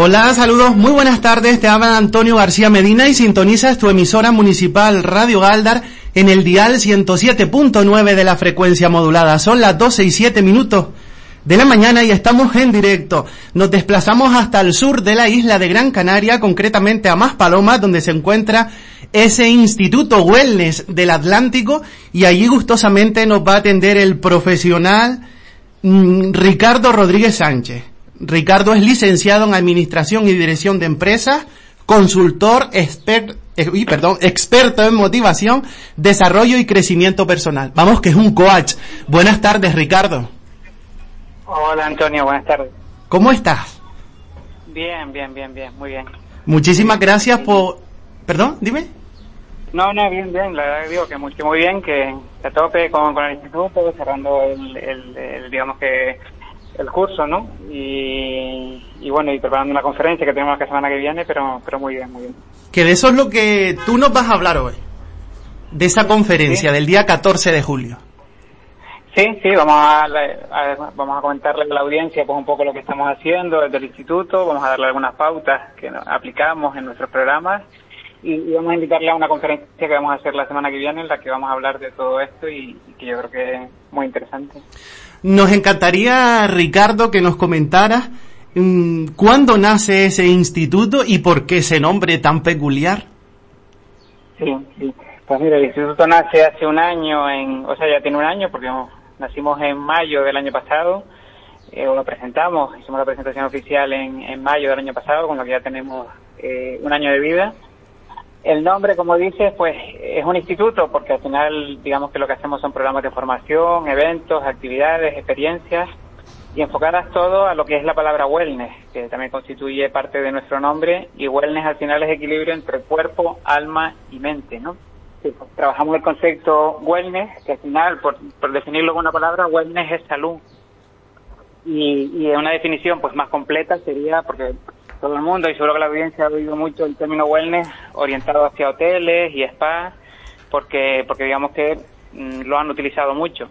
Hola, saludos, muy buenas tardes. Te habla Antonio García Medina y sintonizas tu emisora municipal Radio Galdar en el dial 107.9 de la frecuencia modulada. Son las 12 y 7 minutos de la mañana y estamos en directo. Nos desplazamos hasta el sur de la isla de Gran Canaria, concretamente a Maspalomas, donde se encuentra ese Instituto Wellness del Atlántico y allí gustosamente nos va a atender el profesional mm, Ricardo Rodríguez Sánchez. Ricardo es licenciado en Administración y Dirección de Empresas, consultor, expert, eh, perdón, experto en motivación, desarrollo y crecimiento personal. Vamos, que es un coach. Buenas tardes, Ricardo. Hola, Antonio, buenas tardes. ¿Cómo estás? Bien, bien, bien, bien, muy bien. Muchísimas gracias por... Perdón, dime. No, no, bien, bien, la verdad digo que muy, muy bien, que a tope con, con el instituto, cerrando el digamos que el curso, ¿no? Y, bueno, y preparando una conferencia que tenemos la semana que viene, pero, pero muy bien, muy bien. Que de eso es lo que tú nos vas a hablar hoy, de esa conferencia del día 14 de julio. Sí, sí, vamos a, vamos a comentarle a la audiencia pues un poco lo que estamos haciendo desde el instituto, vamos a darle algunas pautas que aplicamos en nuestros programas y, vamos a invitarle a una conferencia que vamos a hacer la semana que viene en la que vamos a hablar de todo esto y que yo creo que es muy interesante. Nos encantaría, Ricardo, que nos comentara mm, cuándo nace ese instituto y por qué ese nombre tan peculiar. Sí, sí. Pues mira, el instituto nace hace un año, en, o sea, ya tiene un año porque nacimos en mayo del año pasado, eh, o lo presentamos, hicimos la presentación oficial en, en mayo del año pasado, con lo que ya tenemos eh, un año de vida. El nombre, como dices, pues es un instituto porque al final digamos que lo que hacemos son programas de formación, eventos, actividades, experiencias y enfocadas todo a lo que es la palabra wellness, que también constituye parte de nuestro nombre y wellness al final es equilibrio entre cuerpo, alma y mente, ¿no? Pues, trabajamos el concepto wellness, que al final, por, definirlo con una palabra, wellness es salud. Y, y una definición pues más completa sería, porque todo el mundo y seguro que la audiencia ha oído mucho el término wellness orientado hacia hoteles y spas porque porque digamos que mm, lo han utilizado mucho.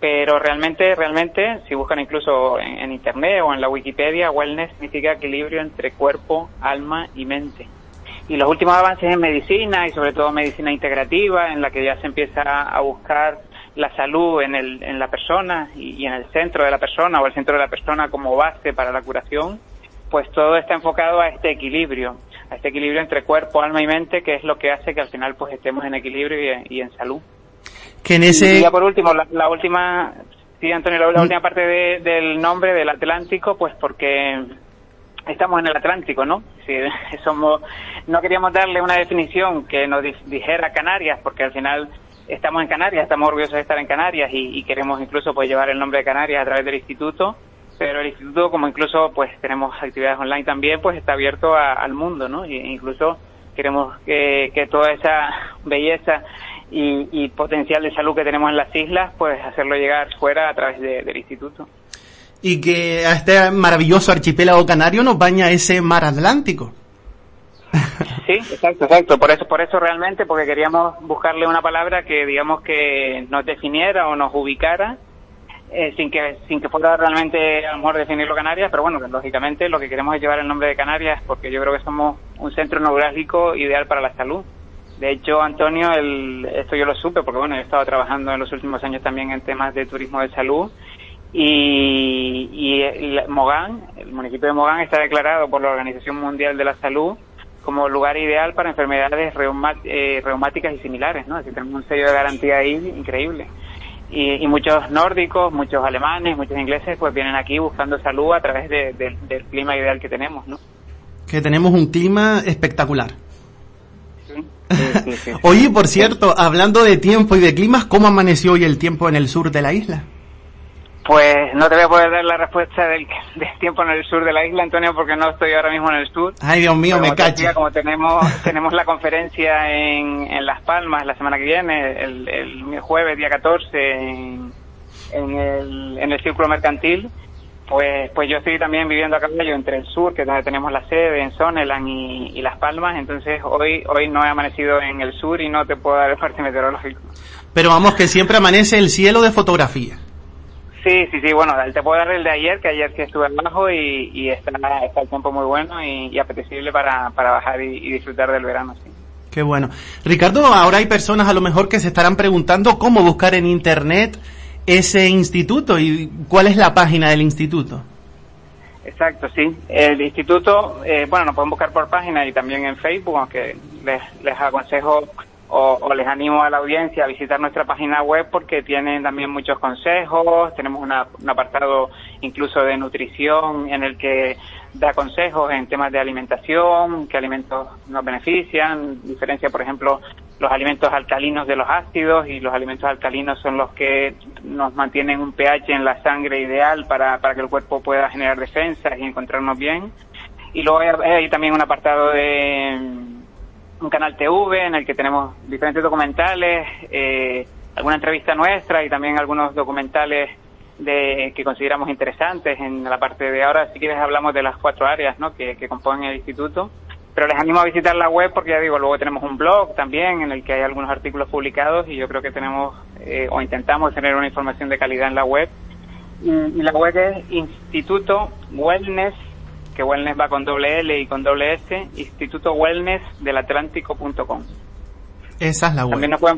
Pero realmente realmente si buscan incluso en, internet o en la Wikipedia wellness significa equilibrio entre cuerpo alma y mente. Y los últimos avances en medicina y sobre todo medicina integrativa en la que ya se empieza a buscar la salud en, el, en la persona y en el centro de la persona o el centro de la persona como base para la curación pues todo está enfocado a este equilibrio, a este equilibrio entre cuerpo, alma y mente, que es lo que hace que al final pues estemos en equilibrio y, en salud. Que en ese... Y ya por último, la, última, sí Antonio, la, mm. última parte del nombre del Atlántico, pues porque estamos en el Atlántico, ¿no? Sí, somos, no queríamos darle una definición que nos dijera Canarias, porque al final estamos en Canarias, estamos orgullosos de estar en Canarias y, y queremos incluso pues llevar el nombre de Canarias a través del instituto pero el instituto como incluso pues tenemos actividades online también pues está abierto al mundo no e incluso queremos que, toda esa belleza y, potencial de salud que tenemos en las islas pues hacerlo llegar fuera a través del instituto. Y que a este maravilloso archipiélago canario nos baña ese mar Atlántico. Sí, exacto, exacto. Por eso, por eso realmente, porque queríamos buscarle una palabra que digamos que nos definiera o nos ubicara eh, sin que sin que fuera realmente a lo mejor definirlo Canarias, pero bueno, lógicamente lo que queremos es llevar el nombre de Canarias porque yo creo que somos un centro neurálgico ideal para la salud. De hecho, Antonio, el, esto yo lo supe porque bueno, he estado trabajando en los últimos años también en temas de turismo de salud y, y Mogán, el municipio de Mogán está declarado por la Organización Mundial de la Salud como lugar ideal para enfermedades eh, reumáticas y similares, ¿no? Así tenemos un sello de garantía ahí increíble. Y, muchos nórdicos, muchos alemanes, muchos ingleses, pues vienen aquí buscando salud a través del clima ideal que tenemos, ¿no? Que tenemos un clima espectacular. Oye, por cierto, hablando de tiempo y de climas, ¿cómo amaneció hoy el tiempo en el sur de la isla? Pues no te voy a poder dar la respuesta del, tiempo en el sur de la isla, Antonio, porque no estoy ahora mismo en el sur. Ay, Dios mío, me cacho. Como tenemos, tenemos la conferencia en, en Las Palmas la semana que viene, el, el jueves, día 14, en, en, el, en el Círculo Mercantil, pues, pues yo estoy también viviendo a caballo entre el sur, que es donde tenemos la sede, en Soneland y, y Las Palmas, entonces hoy, hoy no he amanecido en el sur y no te puedo dar el parte meteorológico. Pero vamos, que siempre amanece el cielo de fotografía. Sí, sí, sí, bueno, te puedo dar el de ayer, que ayer sí estuve abajo y, y está, está el tiempo muy bueno y, apetecible para, para bajar y, disfrutar del verano, sí. Qué bueno. Ricardo, ahora hay personas a lo mejor que se estarán preguntando cómo buscar en Internet ese instituto y cuál es la página del instituto. Exacto, sí. El instituto, eh, bueno, nos pueden buscar por página y también en Facebook, aunque les, les aconsejo o, les animo a la audiencia a visitar nuestra página web porque tienen también muchos consejos, tenemos un apartado incluso de nutrición en el que da consejos en temas de alimentación, qué alimentos nos benefician, diferencia por ejemplo los alimentos alcalinos de los ácidos y los alimentos alcalinos son los que nos mantienen un pH en la sangre ideal para, para que el cuerpo pueda generar defensas y encontrarnos bien. Y luego hay también un apartado de un canal TV en el que tenemos diferentes documentales, eh, alguna entrevista nuestra y también algunos documentales de, que consideramos interesantes en la parte de ahora. Si quieres hablamos de las cuatro áreas ¿no? que, que componen el instituto. Pero les animo a visitar la web porque ya digo, luego tenemos un blog también en el que hay algunos artículos publicados y yo creo que tenemos eh, o intentamos tener una información de calidad en la web. Y, la web es Instituto Wellness que Wellness va con doble L y con doble S, Instituto Wellness del Atlántico.com. Esa es la web. También nos pueden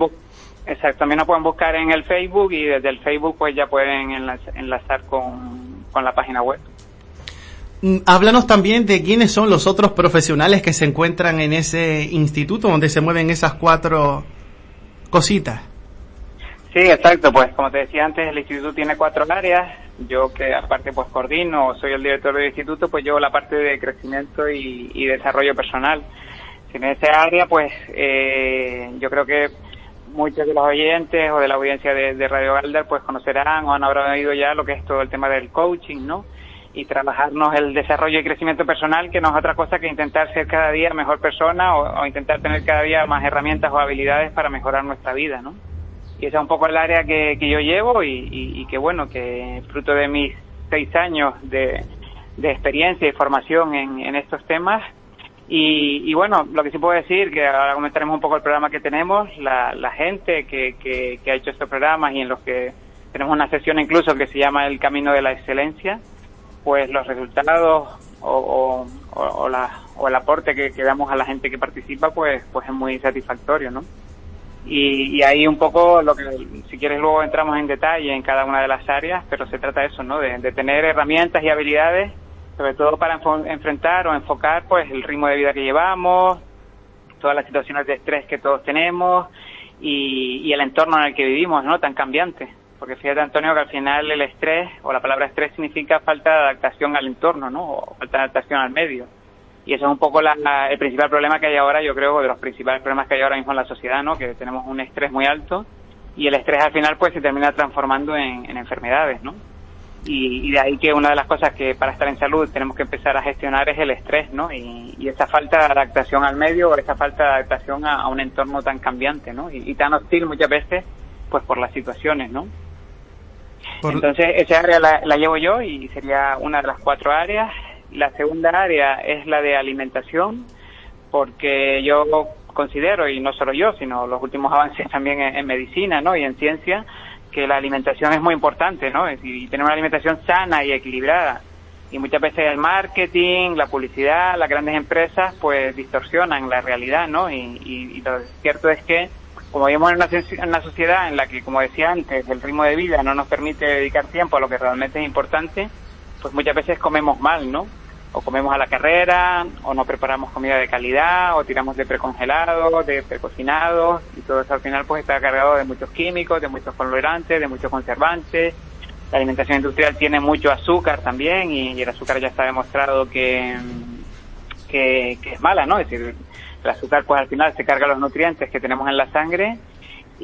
Exacto, también nos pueden buscar en el Facebook y desde el Facebook pues ya pueden enlazar con, con la página web. Mm, háblanos también de quiénes son los otros profesionales que se encuentran en ese instituto donde se mueven esas cuatro cositas. Sí, exacto. Pues como te decía antes, el instituto tiene cuatro áreas. Yo que aparte pues coordino, soy el director del instituto, pues llevo la parte de crecimiento y, desarrollo personal. En esa área, pues eh, yo creo que muchos de los oyentes o de la audiencia de, Radio Galdar pues conocerán o han habrán oído ya lo que es todo el tema del coaching, ¿no? Y trabajarnos el desarrollo y crecimiento personal, que no es otra cosa que intentar ser cada día mejor persona o, o intentar tener cada día más herramientas o habilidades para mejorar nuestra vida, ¿no? Y esa es un poco el área que, que yo llevo y, que bueno, que fruto de mis seis años de, de experiencia y formación en, estos temas. Y, bueno, lo que sí puedo decir, que ahora comentaremos un poco el programa que tenemos, la, la gente que, que, ha hecho estos programas y en los que tenemos una sesión incluso que se llama El Camino de la Excelencia, pues los resultados o, o, o, la, o el aporte que, que damos a la gente que participa, pues, pues es muy satisfactorio, ¿no? Y, ahí un poco lo que, si quieres luego entramos en detalle en cada una de las áreas, pero se trata de eso, ¿no? De, tener herramientas y habilidades, sobre todo para enfrentar o enfocar pues el ritmo de vida que llevamos, todas las situaciones de estrés que todos tenemos y, y el entorno en el que vivimos, ¿no? Tan cambiante. Porque fíjate, Antonio, que al final el estrés, o la palabra estrés significa falta de adaptación al entorno, ¿no? O falta de adaptación al medio y eso es un poco el principal problema que hay ahora, yo creo, de los principales problemas que hay ahora mismo en la sociedad, ¿no? Que tenemos un estrés muy alto y el estrés al final pues se termina transformando en, enfermedades, ¿no? Y, de ahí que una de las cosas que para estar en salud tenemos que empezar a gestionar es el estrés, ¿no? Y, esa falta de adaptación al medio o esa falta de adaptación a, un entorno tan cambiante, ¿no? Y, tan hostil muchas veces, pues por las situaciones, ¿no? Entonces, esa área la llevo yo y sería una de las cuatro áreas. La segunda área es la de alimentación, porque yo considero, y no solo yo, sino los últimos avances también en, medicina ¿no? y en ciencia, que la alimentación es muy importante, ¿no? y tener una alimentación sana y equilibrada. Y muchas veces el marketing, la publicidad, las grandes empresas, pues distorsionan la realidad, ¿no? Y, lo cierto es que, como vivimos en una, en una sociedad en la que, como decía antes, el ritmo de vida no nos permite dedicar tiempo a lo que realmente es importante, pues muchas veces comemos mal, ¿no? O comemos a la carrera, o no preparamos comida de calidad, o tiramos de precongelado, de precocinado, y todo eso al final pues está cargado de muchos químicos, de muchos colorantes, de muchos conservantes. La alimentación industrial tiene mucho azúcar también, y, el azúcar ya está demostrado que, que, que es mala, ¿no? Es decir, el azúcar pues al final se carga los nutrientes que tenemos en la sangre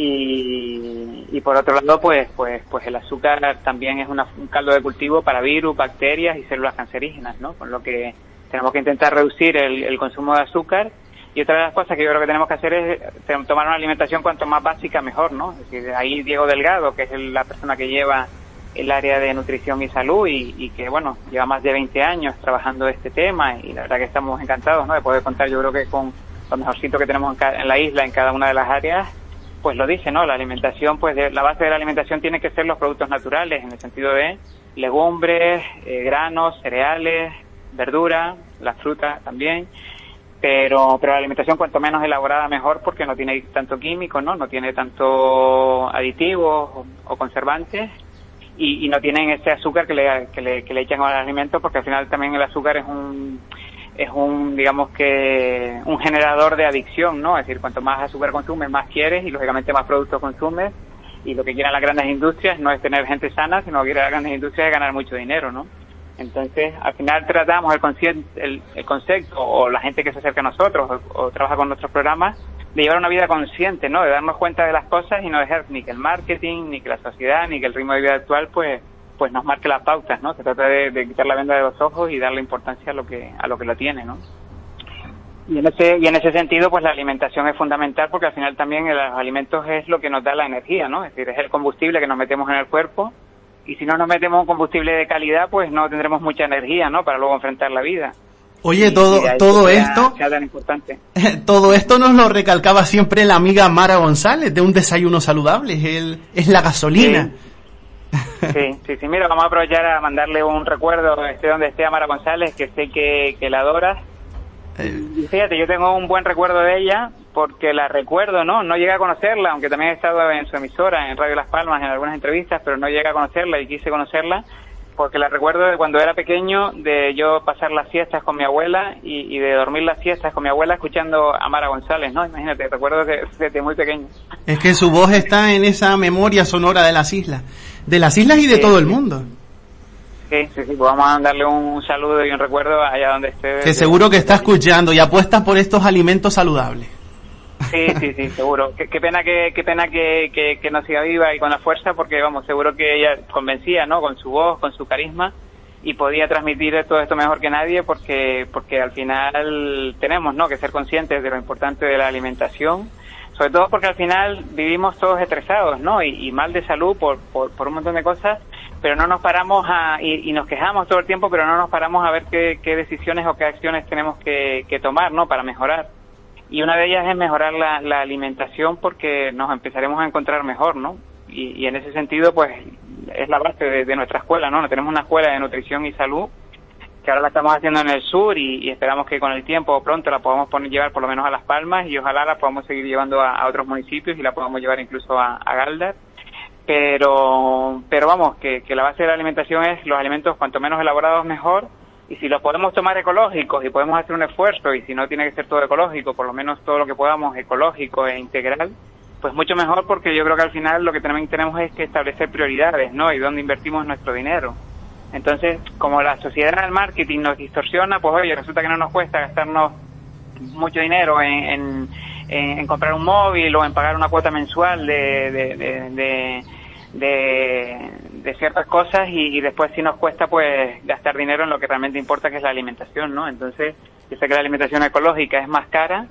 y, y por otro lado pues pues pues el azúcar también es un caldo de cultivo para virus, bacterias y células cancerígenas, ¿no? Con lo que tenemos que intentar reducir el, consumo de azúcar y otra de las cosas que yo creo que tenemos que hacer es tomar una alimentación cuanto más básica mejor, ¿no? Es decir, ahí Diego Delgado, que es la persona que lleva el área de nutrición y salud y, y, que, bueno, lleva más de 20 años trabajando este tema y la verdad que estamos encantados, ¿no? De poder contar, yo creo que con lo mejorcito que tenemos en, la isla, en cada una de las áreas, pues lo dice, ¿no? La alimentación, pues la base de la alimentación tiene que ser los productos naturales, en el sentido de legumbres, eh, granos, cereales, verdura, la fruta también, pero, pero la alimentación cuanto menos elaborada mejor porque no tiene tanto químico, ¿no? No tiene tanto aditivos o, conservantes y, no tienen ese azúcar que le, que le, que le echan al alimento porque al final también el azúcar es un es un, digamos que, un generador de adicción, ¿no? Es decir, cuanto más azúcar consumes, más quieres y lógicamente más productos consumes. Y lo que quieren las grandes industrias no es tener gente sana, sino que las grandes industrias es ganar mucho dinero, ¿no? Entonces, al final tratamos el, el, el, concepto o la gente que se acerca a nosotros o, trabaja con nuestros programas de llevar una vida consciente, ¿no? De darnos cuenta de las cosas y no dejar ni que el marketing, ni que la sociedad, ni que el ritmo de vida actual, pues, pues nos marque las pautas, ¿no? Se trata de, quitar la venda de los ojos y darle importancia a lo que a lo que lo tiene, ¿no? Y en ese y en ese sentido, pues la alimentación es fundamental porque al final también los alimentos es lo que nos da la energía, ¿no? Es decir, es el combustible que nos metemos en el cuerpo y si no nos metemos un combustible de calidad, pues no tendremos mucha energía, ¿no? Para luego enfrentar la vida. Oye, todo, todo esto, importante. todo esto nos lo recalcaba siempre la amiga Mara González de un desayuno saludable, es, el, es la gasolina. Sí, sí, sí, mira, vamos a aprovechar a mandarle un recuerdo, esté donde esté a Mara González, que sé que, que la adoras. Eh. Y fíjate, yo tengo un buen recuerdo de ella porque la recuerdo, ¿no? No llegué a conocerla, aunque también he estado en su emisora, en Radio Las Palmas, en algunas entrevistas, pero no llegué a conocerla y quise conocerla porque la recuerdo de cuando era pequeño, de yo pasar las siestas con mi abuela y, de dormir las siestas con mi abuela escuchando a Mara González, ¿no? Imagínate, recuerdo que desde muy pequeño. Es que su voz está en esa memoria sonora de las islas, de las islas y de todo el mundo. Sí, sí, sí, pues vamos a darle un saludo y un recuerdo allá donde esté. Que seguro que está escuchando y apuesta por estos alimentos saludables. Sí, sí, sí, seguro. Qué, pena que qué pena que, que, no siga viva y con la fuerza, porque vamos, seguro que ella convencía, ¿no? Con su voz, con su carisma y podía transmitir todo esto mejor que nadie, porque porque al final tenemos, ¿no? Que ser conscientes de lo importante de la alimentación, sobre todo porque al final vivimos todos estresados, ¿no? Y, mal de salud por, por, un montón de cosas, pero no nos paramos a y, nos quejamos todo el tiempo, pero no nos paramos a ver qué, decisiones o qué acciones tenemos que, que tomar, ¿no? Para mejorar y una de ellas es mejorar la, la alimentación porque nos empezaremos a encontrar mejor, ¿no? Y, en ese sentido, pues es la base de, nuestra escuela, ¿no? Tenemos una escuela de nutrición y salud que ahora la estamos haciendo en el sur y, esperamos que con el tiempo pronto la podamos poner, llevar por lo menos a Las Palmas y ojalá la podamos seguir llevando a, otros municipios y la podamos llevar incluso a, a Galdar. Pero, pero vamos, que, que la base de la alimentación es los alimentos cuanto menos elaborados mejor y si los podemos tomar ecológicos y podemos hacer un esfuerzo y si no tiene que ser todo ecológico, por lo menos todo lo que podamos ecológico e integral, pues mucho mejor porque yo creo que al final lo que también tenemos es que establecer prioridades, ¿no? Y dónde invertimos nuestro dinero. Entonces, como la sociedad del marketing nos distorsiona, pues oye, resulta que no nos cuesta gastarnos mucho dinero en, en, comprar un móvil o en pagar una cuota mensual de, de de, ciertas cosas y, después si nos cuesta pues gastar dinero en lo que realmente importa que es la alimentación, ¿no? Entonces, yo sé que la alimentación ecológica es más cara,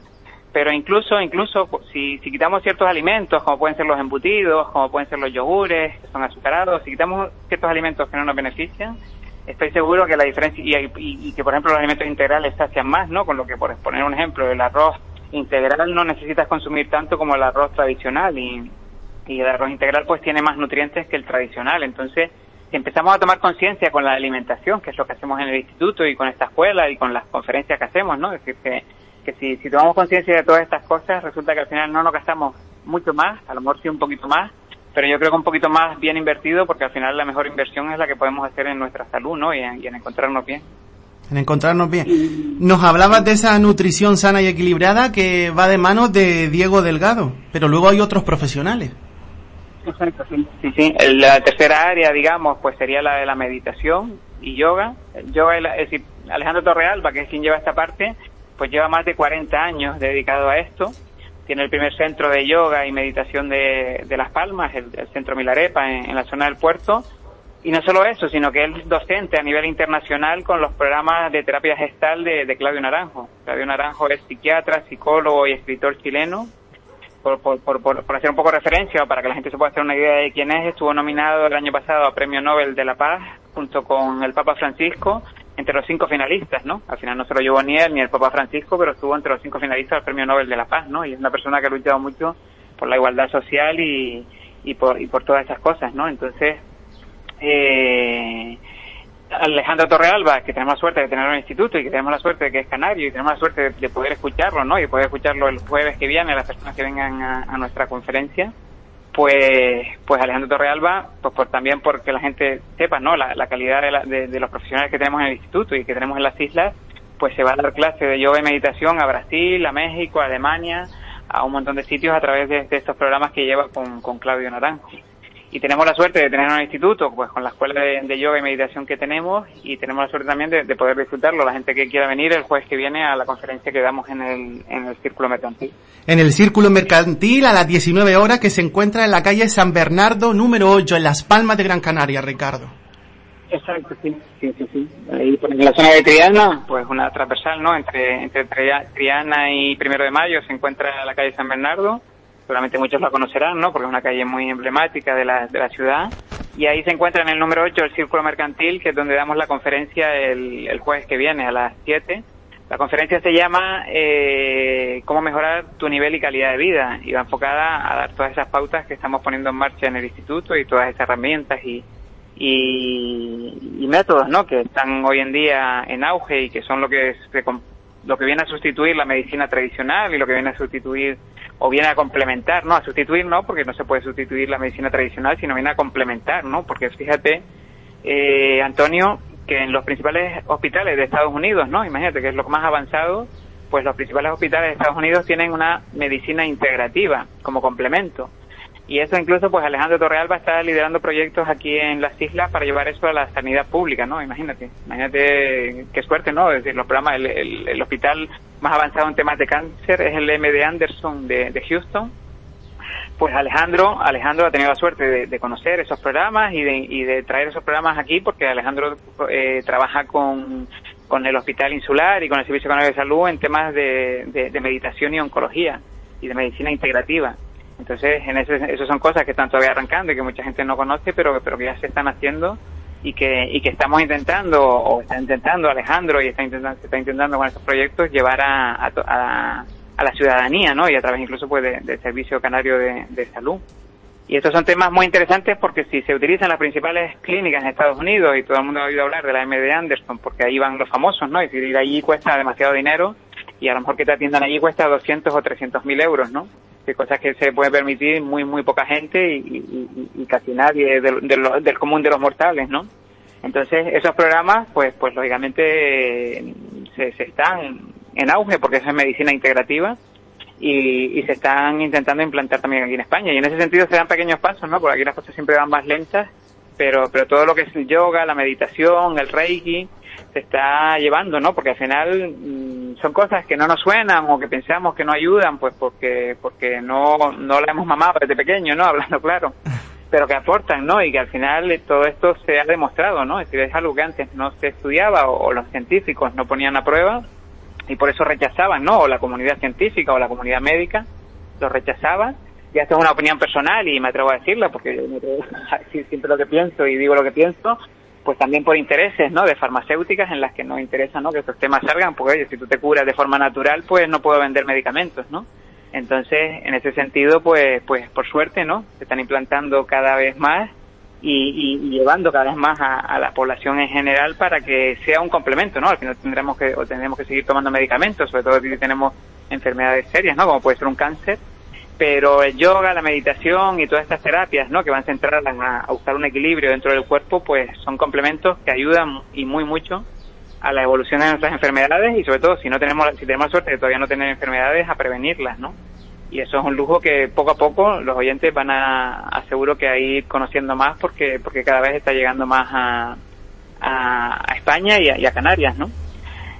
pero incluso, incluso si, si quitamos ciertos alimentos, como pueden ser los embutidos, como pueden ser los yogures, que son azucarados, si quitamos ciertos alimentos que no nos benefician, estoy seguro que la diferencia, y, y, que por ejemplo los alimentos integrales sacian más, ¿no? Con lo que, por poner un ejemplo, el arroz integral no necesitas consumir tanto como el arroz tradicional y y el arroz integral pues tiene más nutrientes que el tradicional. Entonces, si empezamos a tomar conciencia con la alimentación, que es lo que hacemos en el instituto y con esta escuela y con las conferencias que hacemos, ¿no? Es decir, que, que si, si tomamos conciencia de todas estas cosas, resulta que al final no nos gastamos mucho más, a lo mejor sí un poquito más, pero yo creo que un poquito más bien invertido, porque al final la mejor inversión es la que podemos hacer en nuestra salud, ¿no? Y en, y en encontrarnos bien. En encontrarnos bien. Nos hablabas de esa nutrición sana y equilibrada que va de manos de Diego Delgado, pero luego hay otros profesionales. Exacto, sí. Sí, sí. La tercera área, digamos, pues sería la de la meditación y yoga. yoga, es decir, Alejandro Torrealba, que es quien lleva esta parte, pues lleva más de 40 años dedicado a esto. Tiene el primer centro de yoga y meditación de, Las Palmas, el, centro Milarepa, en, la zona del puerto. Y no solo eso, sino que él es docente a nivel internacional con los programas de terapia gestal de, Claudio Naranjo. Claudio Naranjo es psiquiatra, psicólogo y escritor chileno. Por, por, por, por, hacer un poco de referencia, para que la gente se pueda hacer una idea de quién es, estuvo nominado el año pasado a Premio Nobel de la Paz junto con el Papa Francisco entre los cinco finalistas, ¿no? Al final no se lo llevó ni él ni el Papa Francisco, pero estuvo entre los cinco finalistas del Premio Nobel de la Paz, ¿no? Y es una persona que ha luchado mucho por la igualdad social y, y, por, y por todas esas cosas, ¿no? Entonces, eh, Alejandro Torrealba, que tenemos la suerte de tener un instituto y que tenemos la suerte de que es canario y tenemos la suerte de, poder escucharlo, ¿no? Y poder escucharlo el jueves que viene, las personas que vengan a nuestra conferencia pues pues Alejandro Torrealba pues por también porque la gente sepa no la, calidad de, de, los profesionales que tenemos en el instituto y que tenemos en las islas pues se va a dar clase de yoga y meditación a Brasil a México a Alemania a un montón de sitios a través de, estos programas que lleva con, con Claudio Naranjo y tenemos la suerte de tener un instituto pues con la escuela de, yoga y meditación que tenemos y tenemos la suerte también de, poder disfrutarlo la gente que quiera venir el jueves que viene a la conferencia que damos en el, en el Círculo Mercantil. En el Círculo Mercantil a las 19 horas que se encuentra en la calle San Bernardo número 8 en Las Palmas de Gran Canaria, Ricardo. Exacto, sí, sí, sí, sí. Ahí en la zona de Triana, pues una transversal, ¿no? Entre, entre Triana y Primero de Mayo se encuentra la calle San Bernardo seguramente muchos la conocerán, ¿no? Porque es una calle muy emblemática de la, de la ciudad. Y ahí se encuentra en el número 8 el Círculo Mercantil, que es donde damos la conferencia el, el jueves que viene a las 7. La conferencia se llama eh, Cómo mejorar tu nivel y calidad de vida y va enfocada a dar todas esas pautas que estamos poniendo en marcha en el instituto y todas esas herramientas y, y, y métodos ¿no? que están hoy en día en auge y que son lo que, lo que viene a sustituir la medicina tradicional y lo que viene a sustituir o viene a complementar, no a sustituir, no, porque no se puede sustituir la medicina tradicional, sino viene a complementar, ¿no? Porque fíjate, eh, Antonio, que en los principales hospitales de Estados Unidos, ¿no? Imagínate que es lo más avanzado, pues los principales hospitales de Estados Unidos tienen una medicina integrativa como complemento. Y eso incluso, pues Alejandro Torrealba está liderando proyectos aquí en las islas para llevar eso a la sanidad pública, ¿no? Imagínate, imagínate qué suerte, ¿no? Es decir, los programas, el, hospital más avanzado en temas de cáncer es el MD Anderson de, de Houston. Pues Alejandro, Alejandro ha tenido la suerte de, conocer esos programas y de, y de traer esos programas aquí porque Alejandro eh, trabaja con, con el Hospital Insular y con el Servicio Canario de Salud en temas de, de meditación y oncología y de medicina integrativa. Entonces, en ese, eso son cosas que están todavía arrancando y que mucha gente no conoce, pero, pero que ya se están haciendo y que, y que estamos intentando, o está intentando Alejandro y está intentando, está intentando con estos proyectos llevar a, a, a, la ciudadanía, ¿no? Y a través incluso pues del Servicio Canario de, de Salud. Y estos son temas muy interesantes porque si se utilizan las principales clínicas en Estados Unidos y todo el mundo ha oído hablar de la MD Anderson porque ahí van los famosos, ¿no? Y si ir allí cuesta demasiado dinero y a lo mejor que te atiendan allí cuesta 200 o 300 mil euros, ¿no? que cosas que se puede permitir muy muy poca gente y, casi nadie del, común de los mortales, ¿no? Entonces esos programas, pues pues lógicamente se, se están en auge porque eso es medicina integrativa y, se están intentando implantar también aquí en España y en ese sentido se dan pequeños pasos, ¿no? Porque aquí las cosas siempre van más lentas, pero pero todo lo que es el yoga, la meditación, el reiki se está llevando, ¿no? Porque al final mm, son cosas que no nos suenan o que pensamos que no ayudan, pues porque porque no no la hemos mamado desde pequeño, ¿no? Hablando claro, pero que aportan, ¿no? Y que al final todo esto se ha demostrado, ¿no? Es decir, algo que antes no se estudiaba o, los científicos no ponían a prueba y por eso rechazaban, ¿no? O la comunidad científica o la comunidad médica lo rechazaba. Ya esto es una opinión personal y me atrevo a decirla porque me atrevo decir siempre lo que pienso y digo lo que pienso pues también por intereses, ¿no? De farmacéuticas en las que no interesa, ¿no? Que estos temas salgan, porque oye, si tú te curas de forma natural, pues no puedo vender medicamentos, ¿no? Entonces, en ese sentido, pues, pues por suerte, ¿no? Se están implantando cada vez más y, llevando cada vez más a, la población en general para que sea un complemento, ¿no? Al final tendremos que, o tendremos que seguir tomando medicamentos, sobre todo si tenemos enfermedades serias, ¿no? Como puede ser un cáncer, pero el yoga, la meditación y todas estas terapias, ¿no? Que van centradas a, a buscar un equilibrio dentro del cuerpo, pues son complementos que ayudan y muy mucho a la evolución de nuestras enfermedades y sobre todo si no tenemos si tenemos suerte de todavía no tener enfermedades a prevenirlas, ¿no? Y eso es un lujo que poco a poco los oyentes van a, aseguro que a ir conociendo más porque porque cada vez está llegando más a, a, España y a, Canarias, ¿no?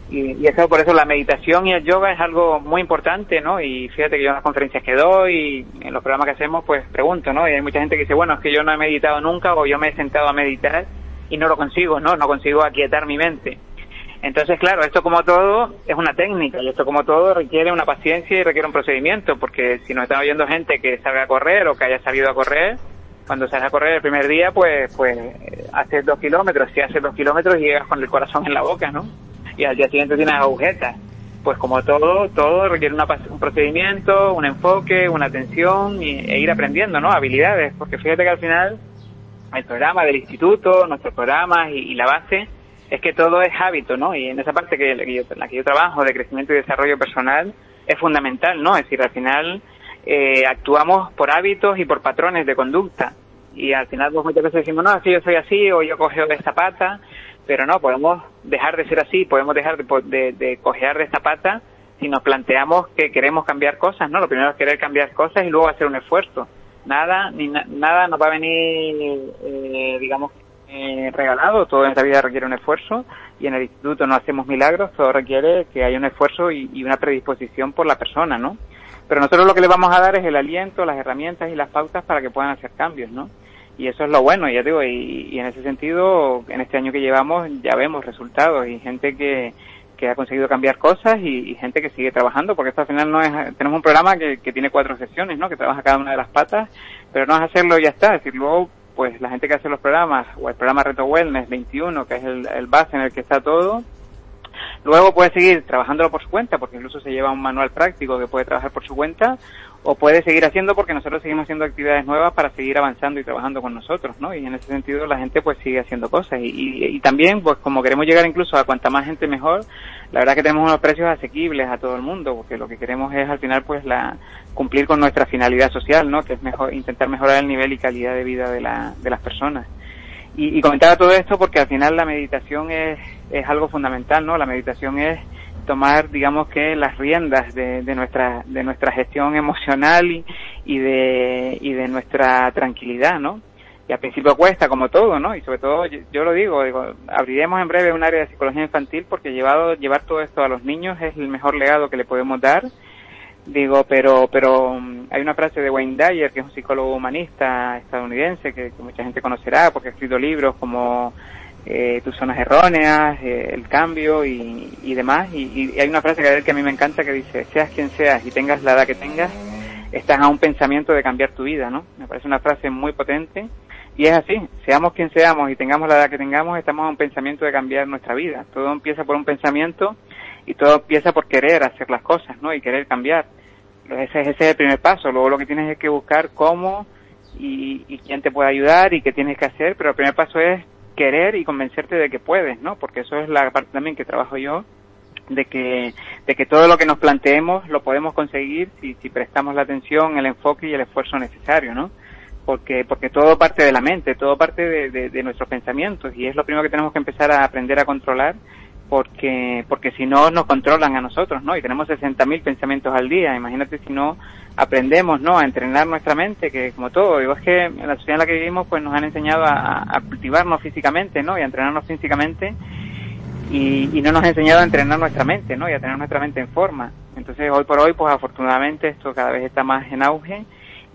Y, y, eso por eso la meditación y el yoga es algo muy importante, ¿no? Y fíjate que yo en las conferencias que doy, en los programas que hacemos, pues pregunto, ¿no? Y hay mucha gente que dice, bueno, es que yo no he meditado nunca o yo me he sentado a meditar y no lo consigo, ¿no? No consigo aquietar mi mente. Entonces, claro, esto como todo es una técnica y esto como todo requiere una paciencia y requiere un procedimiento, porque si nos está oyendo gente que salga a correr o que haya salido a correr, cuando sales a correr el primer día, pues, pues haces dos kilómetros, si haces dos kilómetros llegas con el corazón en la boca, ¿no? Y al día siguiente tienes agujetas. Pues como todo, todo requiere un procedimiento, un enfoque, una atención e ir aprendiendo, ¿no? Habilidades, porque fíjate que al final el programa del instituto, nuestros programas y la base es que todo es hábito, ¿no? Y en esa parte que, yo, en la que yo trabajo de crecimiento y desarrollo personal es fundamental, ¿no? Es decir, al final eh, actuamos por hábitos y por patrones de conducta. Y al final pues muchas veces decimos, no, así yo soy así o yo de esta pata, pero no, podemos dejar de ser así, podemos dejar de, de, cojear de esta pata si nos planteamos que queremos cambiar cosas, ¿no? Lo primero es querer cambiar cosas y luego hacer un esfuerzo. Nada, ni nada nos va a venir, eh, digamos, eh, regalado, todo en esta vida requiere un esfuerzo y en el instituto no hacemos milagros, todo requiere que haya un esfuerzo y, una predisposición por la persona, ¿no? Pero nosotros lo que le vamos a dar es el aliento, las herramientas y las pautas para que puedan hacer cambios, ¿no? Y eso es lo bueno, ya digo, y, en ese sentido, en este año que llevamos ya vemos resultados y gente que, que ha conseguido cambiar cosas y, gente que sigue trabajando, porque esto al final no es, tenemos un programa que, que tiene cuatro sesiones, ¿no? Que trabaja cada una de las patas, pero no es hacerlo y ya está, es decir, luego pues la gente que hace los programas, o el programa Reto Wellness 21, que es el, base en el que está todo, luego puede seguir trabajándolo por su cuenta, porque incluso se lleva un manual práctico que puede trabajar por su cuenta, o puede seguir haciendo porque nosotros seguimos haciendo actividades nuevas para seguir avanzando y trabajando con nosotros, ¿no? Y en ese sentido la gente pues sigue haciendo cosas. Y, y, también, pues como queremos llegar incluso a cuanta más gente mejor, la verdad que tenemos unos precios asequibles a todo el mundo, porque lo que queremos es al final pues la cumplir con nuestra finalidad social, ¿no? Que es mejor intentar mejorar el nivel y calidad de vida de, la, de las personas. Y, y comentaba todo esto porque al final la meditación es, es algo fundamental, ¿no? La meditación es tomar, digamos que las riendas de, de nuestra de nuestra gestión emocional y, y, de y de nuestra tranquilidad, ¿no? Y al principio cuesta como todo, ¿no? Y sobre todo yo, lo digo, digo, abriremos en breve un área de psicología infantil porque llevado llevar todo esto a los niños es el mejor legado que le podemos dar. Digo, pero pero mm, hay una frase de Wayne Dyer, que es un psicólogo humanista estadounidense que mucha gente conocerá porque ha escrito libros como eh, tus zonas erróneas, eh, el cambio y, y demás. Y, y, hay una frase que, que a mí me encanta que dice, seas quien seas y tengas la edad que tengas, estás a un pensamiento de cambiar tu vida, ¿no? Me parece una frase muy potente. Y es así, seamos quien seamos y tengamos la edad que tengamos, estamos a un pensamiento de cambiar nuestra vida. Todo empieza por un pensamiento y todo empieza por querer hacer las cosas, ¿no? Y querer cambiar. Ese, ese es el primer paso. Luego lo que tienes es que buscar cómo y, y quién te puede ayudar y qué tienes que hacer, pero el primer paso es querer y convencerte de que puedes, ¿no? Porque eso es la parte también que trabajo yo, de que, de que todo lo que nos planteemos lo podemos conseguir si, si prestamos la atención, el enfoque y el esfuerzo necesario, ¿no? Porque, porque todo parte de la mente, todo parte de, de, nuestros pensamientos y es lo primero que tenemos que empezar a aprender a controlar porque, porque si no nos controlan a nosotros, ¿no? Y tenemos 60.000 pensamientos al día, imagínate si no aprendemos no a entrenar nuestra mente que como todo digo es que en la sociedad en la que vivimos pues nos han enseñado a, cultivarnos físicamente no y a entrenarnos físicamente y, y, no nos han enseñado a entrenar nuestra mente no y a tener nuestra mente en forma. Entonces hoy por hoy pues afortunadamente esto cada vez está más en auge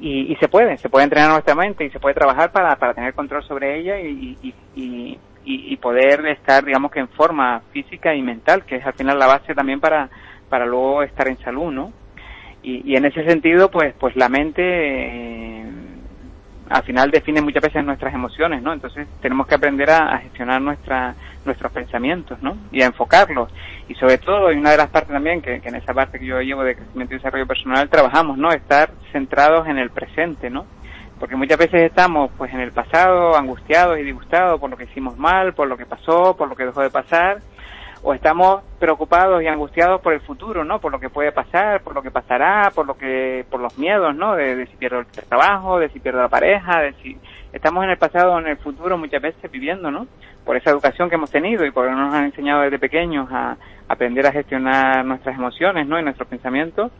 y, y se puede se puede entrenar nuestra mente y se puede trabajar para, para tener control sobre ella y, y, y, y poder estar digamos que en forma física y mental que es al final la base también para para luego estar en salud no y, y, en ese sentido, pues, pues la mente eh, al final define muchas veces nuestras emociones, ¿no? Entonces tenemos que aprender a, gestionar nuestra, nuestros pensamientos, ¿no? Y a enfocarlos. Y sobre todo, y una de las partes también, que, que, en esa parte que yo llevo de crecimiento y desarrollo personal, trabajamos, ¿no? Estar centrados en el presente, ¿no? Porque muchas veces estamos, pues, en el pasado, angustiados y disgustados por lo que hicimos mal, por lo que pasó, por lo que dejó de pasar, o estamos preocupados y angustiados por el futuro, ¿no? Por lo que puede pasar, por lo que pasará, por lo que, por los miedos, ¿no? De, si pierdo el trabajo, de si pierdo la pareja, de si estamos en el pasado o en el futuro muchas veces viviendo, ¿no? Por esa educación que hemos tenido y por nos han enseñado desde pequeños a aprender a gestionar nuestras emociones, ¿no? Y nuestros pensamientos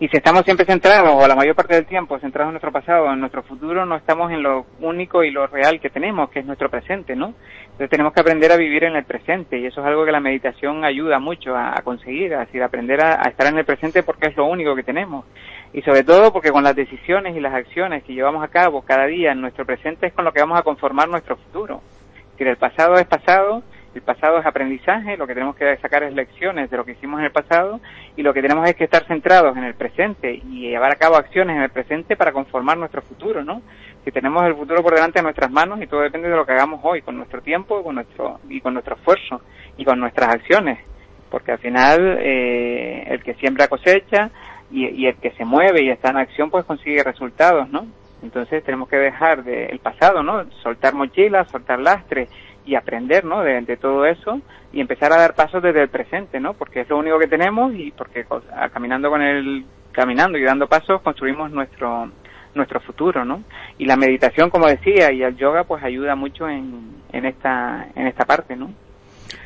y si estamos siempre centrados, o la mayor parte del tiempo centrados en nuestro pasado, en nuestro futuro, no estamos en lo único y lo real que tenemos, que es nuestro presente, ¿no? Entonces tenemos que aprender a vivir en el presente y eso es algo que la meditación ayuda mucho a, conseguir, es decir, aprender a, estar en el presente porque es lo único que tenemos. Y sobre todo porque con las decisiones y las acciones que llevamos a cabo cada día en nuestro presente es con lo que vamos a conformar nuestro futuro. Es decir, el pasado es pasado el pasado es aprendizaje, lo que tenemos que sacar es lecciones de lo que hicimos en el pasado y lo que tenemos es que estar centrados en el presente y llevar a cabo acciones en el presente para conformar nuestro futuro, ¿no? Si tenemos el futuro por delante de nuestras manos y todo depende de lo que hagamos hoy, con nuestro tiempo con nuestro, y con nuestro esfuerzo y con nuestras acciones, porque al final eh, el que siembra cosecha y, el que se mueve y está en acción pues consigue resultados, ¿no? Entonces tenemos que dejar del el pasado, ¿no? Soltar mochilas, soltar lastres y aprender, ¿no? De, todo eso y empezar a dar pasos desde el presente, ¿no? Porque es lo único que tenemos y porque caminando con el caminando y dando pasos construimos nuestro nuestro futuro, ¿no? Y la meditación, como decía, y el yoga, pues ayuda mucho en, en esta en esta parte, ¿no?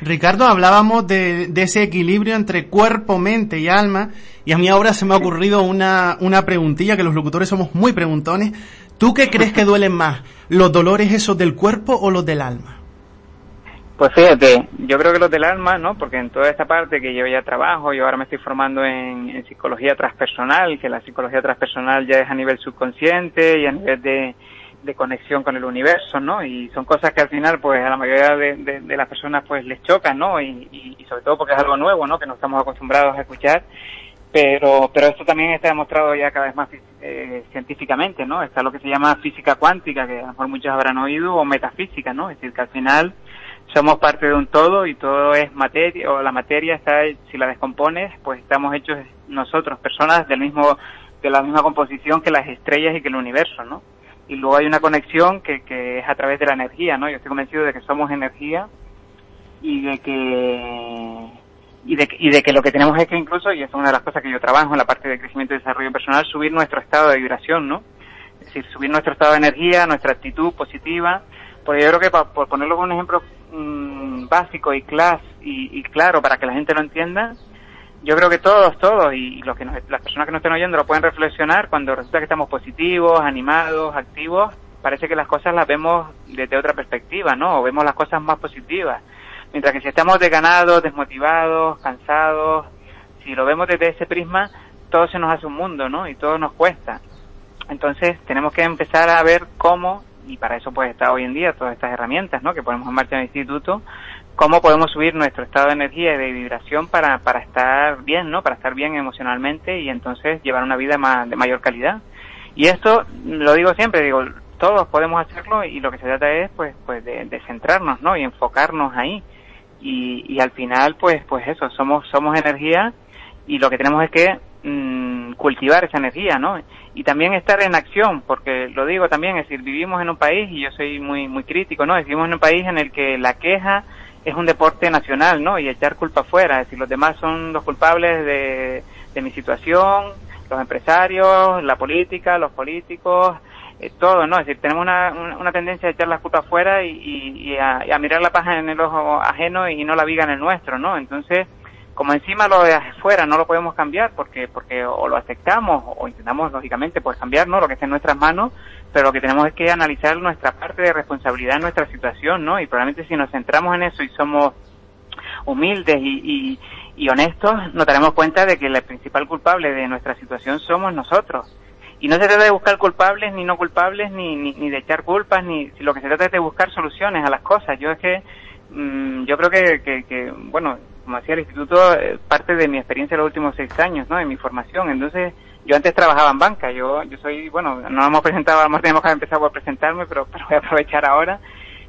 Ricardo, hablábamos de, de, ese equilibrio entre cuerpo, mente y alma, y a mí ahora se me ha ocurrido una, una preguntilla, que los locutores somos muy preguntones. ¿Tú qué crees que duelen más? ¿Los dolores esos del cuerpo o los del alma? Pues fíjate, yo creo que los del alma, ¿no? Porque en toda esta parte que yo ya trabajo, yo ahora me estoy formando en, psicología transpersonal, que la psicología transpersonal ya es a nivel subconsciente y a nivel de, conexión con el universo, ¿no? Y son cosas que al final, pues a la mayoría de, las personas, pues les chocan, ¿no? Y, sobre todo porque es algo nuevo, ¿no? Que no estamos acostumbrados a escuchar. Pero, pero esto también está demostrado ya cada vez más eh, científicamente, ¿no? Está lo que se llama física cuántica, que a lo mejor muchos habrán oído, o metafísica, ¿no? Es decir, que al final somos parte de un todo y todo es materia, o la materia está, si la descompones, pues estamos hechos nosotros, personas del mismo, de la misma composición que las estrellas y que el universo, ¿no? Y luego hay una conexión que, que es a través de la energía, ¿no? Yo estoy convencido de que somos energía y de que y de, y de que lo que tenemos es que incluso, y es una de las cosas que yo trabajo en la parte de crecimiento y desarrollo personal, subir nuestro estado de vibración, ¿no? Es decir, subir nuestro estado de energía, nuestra actitud positiva, porque yo creo que por ponerlo como un ejemplo mm, básico y, class, y, claro para que la gente lo entienda, yo creo que todos, todos, y, los que las personas que nos estén oyendo lo pueden reflexionar cuando resulta que estamos positivos, animados, activos, parece que las cosas las vemos desde otra perspectiva, ¿no? O vemos las cosas más positivas. Mientras que si estamos desganados, desmotivados, cansados, si lo vemos desde ese prisma, todo se nos hace un mundo, ¿no? Y todo nos cuesta. Entonces tenemos que empezar a ver cómo y para eso pues está hoy en día todas estas herramientas ¿no? que ponemos en marcha en el instituto, cómo podemos subir nuestro estado de energía y de vibración para, para estar bien, ¿no? Para estar bien emocionalmente y entonces llevar una vida más, de mayor calidad. Y esto, lo digo siempre, digo, todos podemos hacerlo y lo que se trata es pues, pues de, centrarnos, ¿no? Y enfocarnos ahí. Y, y al final, pues, pues eso, somos, somos energía y lo que tenemos es que cultivar esa energía, ¿no? Y también estar en acción, porque lo digo también, es decir, vivimos en un país, y yo soy muy, muy crítico, ¿no? Vivimos en un país en el que la queja es un deporte nacional, ¿no? Y echar culpa afuera, es decir, los demás son los culpables de, de mi situación, los empresarios, la política, los políticos, eh, todo, ¿no? Es decir, tenemos una, una, tendencia a echar la culpa afuera y, y, a, y, a, mirar la paja en el ojo ajeno y no la viga en el nuestro, ¿no? Entonces, como encima lo de afuera no lo podemos cambiar porque porque o lo aceptamos o intentamos lógicamente pues cambiar no lo que está en nuestras manos pero lo que tenemos es que analizar nuestra parte de responsabilidad en nuestra situación no y probablemente si nos centramos en eso y somos humildes y, y, honestos nos daremos cuenta de que el principal culpable de nuestra situación somos nosotros. Y no se trata de buscar culpables ni no culpables ni, ni, de echar culpas ni lo que se trata es de buscar soluciones a las cosas. Yo es que mm, yo creo que, que, que bueno como hacía el instituto, eh, parte de mi experiencia en los últimos seis años, ¿no? De mi formación. Entonces, yo antes trabajaba en banca. Yo, yo soy, bueno, no hemos presentado, además tenemos que empezar a presentarme, pero, voy a aprovechar ahora.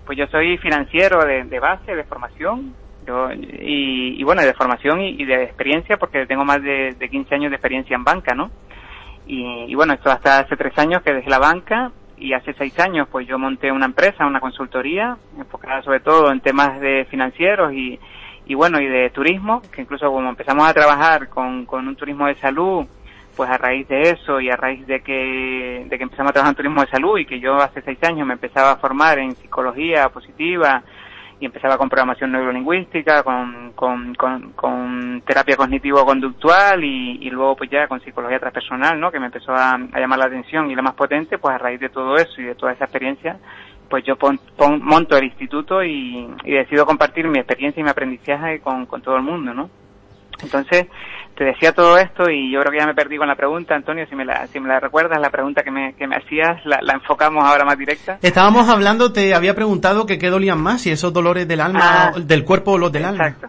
Pues yo soy financiero de, de base, de formación. Yo, y, y bueno, de formación y, de experiencia, porque tengo más de, de 15 años de experiencia en banca, ¿no? Y, y bueno, esto hasta hace tres años que dejé la banca y hace seis años pues yo monté una empresa, una consultoría enfocada sobre todo en temas de financieros y, y bueno, y de turismo, que incluso como empezamos a trabajar con, con un turismo de salud, pues a raíz de eso y a raíz de que, de que empezamos a trabajar en turismo de salud y que yo hace seis años me empezaba a formar en psicología positiva y empezaba con programación neurolingüística, con, con, con, terapia cognitivo-conductual y, y, luego pues ya con psicología transpersonal, ¿no? Que me empezó a, llamar la atención y la más potente, pues a raíz de todo eso y de toda esa experiencia, pues yo pon, monto el instituto y, y, decido compartir mi experiencia y mi aprendizaje con, con todo el mundo, ¿no? Entonces, te decía todo esto y yo creo que ya me perdí con la pregunta, Antonio, si me la, si me la recuerdas, la pregunta que me, que me hacías, la, la enfocamos ahora más directa. Estábamos hablando, te había preguntado que qué dolían más, si esos dolores del alma, ah, del cuerpo o los del alma. Exacto,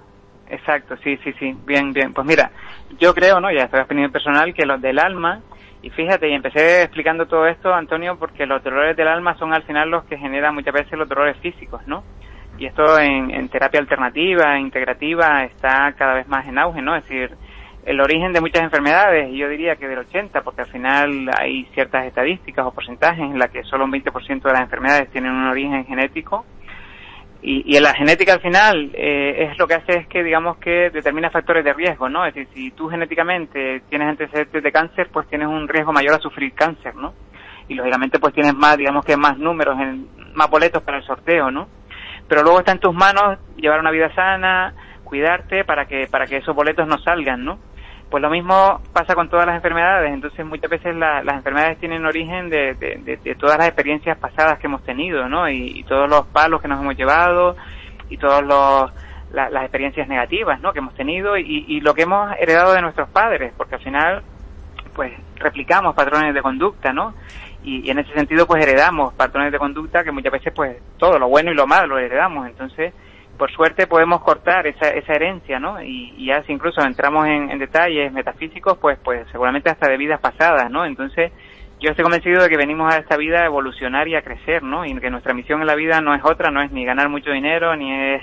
exacto, sí, sí, sí, bien, bien. Pues mira, yo creo, ¿no? Ya estoy opinión personal, que los del alma, y fíjate, y empecé explicando todo esto, Antonio, porque los dolores del alma son al final los que generan muchas veces los dolores físicos, ¿no? Y esto en, en terapia alternativa, integrativa, está cada vez más en auge, ¿no? Es decir, el origen de muchas enfermedades, yo diría que del 80, porque al final hay ciertas estadísticas o porcentajes en las que solo un 20% de las enfermedades tienen un origen genético. Y, y en la genética al final eh, es lo que hace es que digamos que determina factores de riesgo, ¿no? Es decir, si tú genéticamente tienes antecedentes de cáncer, pues tienes un riesgo mayor a sufrir cáncer, ¿no? Y lógicamente pues tienes más, digamos que más números, en, más boletos para el sorteo, ¿no? Pero luego está en tus manos llevar una vida sana, cuidarte para que para que esos boletos no salgan, ¿no? Pues lo mismo pasa con todas las enfermedades, entonces muchas veces las enfermedades tienen origen de, todas las experiencias pasadas que hemos tenido, ¿no? Y, todos los palos que nos hemos llevado y todas las experiencias negativas, ¿no? Que hemos tenido y, y lo que hemos heredado de nuestros padres, porque al final, pues replicamos patrones de conducta, ¿no? Y, y, en ese sentido pues heredamos patrones de conducta que muchas veces pues todo lo bueno y lo malo lo heredamos entonces por suerte podemos cortar esa, esa herencia, ¿no? Y, ya si incluso entramos en, detalles metafísicos, pues, pues seguramente hasta de vidas pasadas, ¿no? Entonces, yo estoy convencido de que venimos a esta vida a evolucionar y a crecer, ¿no? Y que nuestra misión en la vida no es otra, no es ni ganar mucho dinero, ni es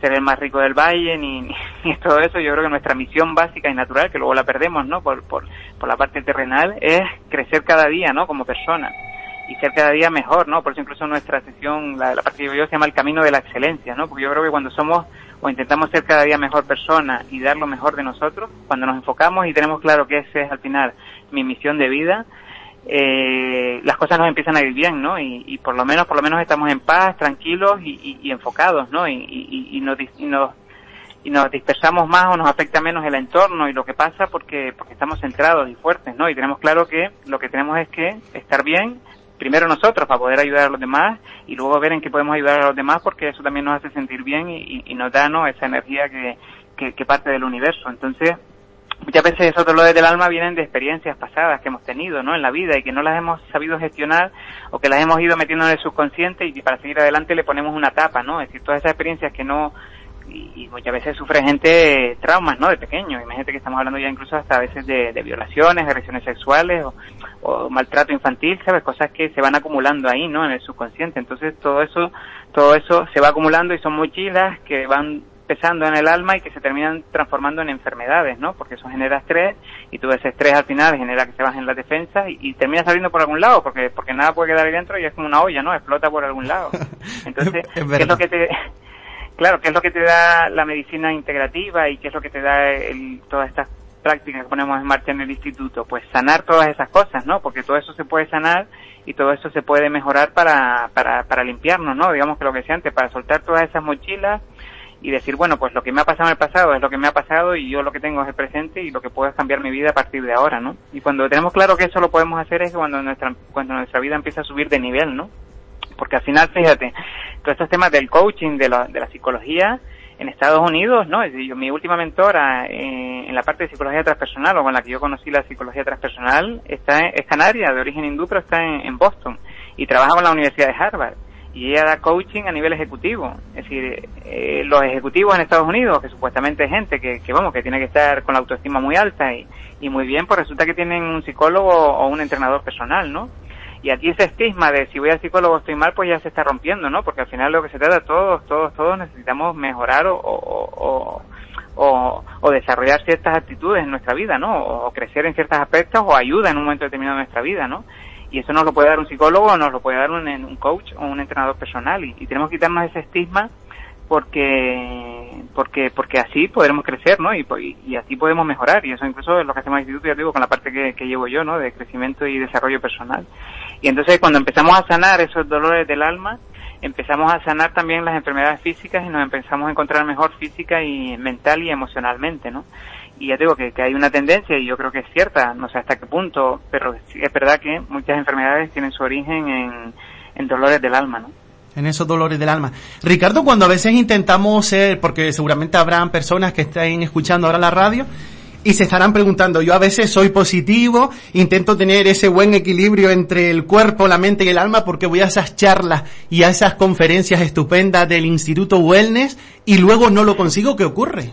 ser el más rico del valle, ni, ni, todo eso. Yo creo que nuestra misión básica y natural, que luego la perdemos, ¿no? Por, por, por la parte terrenal, es crecer cada día, ¿no? Como persona y ser cada día mejor, ¿no? Por eso incluso nuestra sesión, la, la parte que yo se llama el camino de la excelencia, ¿no? Porque yo creo que cuando somos o intentamos ser cada día mejor persona y dar lo mejor de nosotros, cuando nos enfocamos y tenemos claro que ese es al final mi misión de vida, eh, las cosas nos empiezan a ir bien, ¿no? Y, por lo menos, por lo menos estamos en paz, tranquilos y, enfocados, ¿no? Y, nos, nos y nos dispersamos más o nos afecta menos el entorno y lo que pasa porque porque estamos centrados y fuertes, ¿no? Y tenemos claro que lo que tenemos es que estar bien, primero nosotros para poder ayudar a los demás y luego ver en qué podemos ayudar a los demás porque eso también nos hace sentir bien y, y nos da ¿no? esa energía que, que, parte del universo. Entonces, muchas veces esos dolores del alma vienen de experiencias pasadas que hemos tenido ¿no? en la vida y que no las hemos sabido gestionar o que las hemos ido metiendo en el subconsciente y para seguir adelante le ponemos una tapa, ¿no? Es decir, todas esas experiencias que no y, muchas veces sufre gente traumas, ¿no? De pequeño. Imagínate que estamos hablando ya incluso hasta a veces de, de violaciones, agresiones sexuales o, o, maltrato infantil, ¿sabes? Cosas que se van acumulando ahí, ¿no? En el subconsciente. Entonces todo eso, todo eso se va acumulando y son mochilas que van pesando en el alma y que se terminan transformando en enfermedades, ¿no? Porque eso genera estrés y todo ese estrés al final genera que se bajen las defensas y, y termina saliendo por algún lado porque porque nada puede quedar ahí dentro y es como una olla, ¿no? Explota por algún lado. Entonces, ¿qué es lo que te Claro, ¿qué es lo que te da la medicina integrativa y qué es lo que te da el, todas estas prácticas que ponemos en marcha en el instituto? Pues sanar todas esas cosas, ¿no? Porque todo eso se puede sanar y todo eso se puede mejorar para, para, para limpiarnos, ¿no? Digamos que lo que decía antes, para soltar todas esas mochilas y decir, bueno, pues lo que me ha pasado en el pasado es lo que me ha pasado y yo lo que tengo es el presente y lo que puedo es cambiar mi vida a partir de ahora, ¿no? Y cuando tenemos claro que eso lo podemos hacer es cuando nuestra, cuando nuestra vida empieza a subir de nivel, ¿no? Porque al final, fíjate, todos estos temas del coaching, de la, de la psicología, en Estados Unidos, ¿no? mi última mentora eh, en la parte de psicología transpersonal, o con la que yo conocí la psicología transpersonal, está es canaria, de origen hindú, pero está en, Boston, y trabaja con la Universidad de Harvard. Y ella da coaching a nivel ejecutivo. Es decir, eh, los ejecutivos en Estados Unidos, que supuestamente es gente que, que, vamos, que tiene que estar con la autoestima muy alta y, y muy bien, pues resulta que tienen un psicólogo o un entrenador personal, ¿no? Y aquí ese estigma de si voy al psicólogo estoy mal, pues ya se está rompiendo, ¿no? Porque al final lo que se trata, todos, todos, todos necesitamos mejorar o, o, o, o desarrollar ciertas actitudes en nuestra vida, ¿no? O, crecer en ciertos aspectos o ayuda en un momento determinado de nuestra vida, ¿no? Y eso nos lo puede dar un psicólogo o nos lo puede dar un, un coach o un entrenador personal. Y, y tenemos que quitarnos ese estigma porque porque porque así podremos crecer, ¿no? Y, así podemos mejorar y eso incluso es lo que hacemos en el instituto, ya digo, con la parte que llevo yo, ¿no? De crecimiento y desarrollo personal. Y entonces cuando empezamos a sanar esos dolores del alma, empezamos a sanar también las enfermedades físicas y nos empezamos a encontrar mejor física y mental y emocionalmente, ¿no? Y ya digo que, que hay una tendencia y yo creo que es cierta, no sé hasta qué punto, pero es verdad que muchas enfermedades tienen su origen en, en dolores del alma, ¿no? en esos dolores del alma. Ricardo, cuando a veces intentamos ser, porque seguramente habrán personas que estén escuchando ahora la radio y se estarán preguntando, yo a veces soy positivo, intento tener ese buen equilibrio entre el cuerpo, la mente y el alma porque voy a esas charlas y a esas conferencias estupendas del Instituto Wellness y luego no lo consigo, ¿qué ocurre?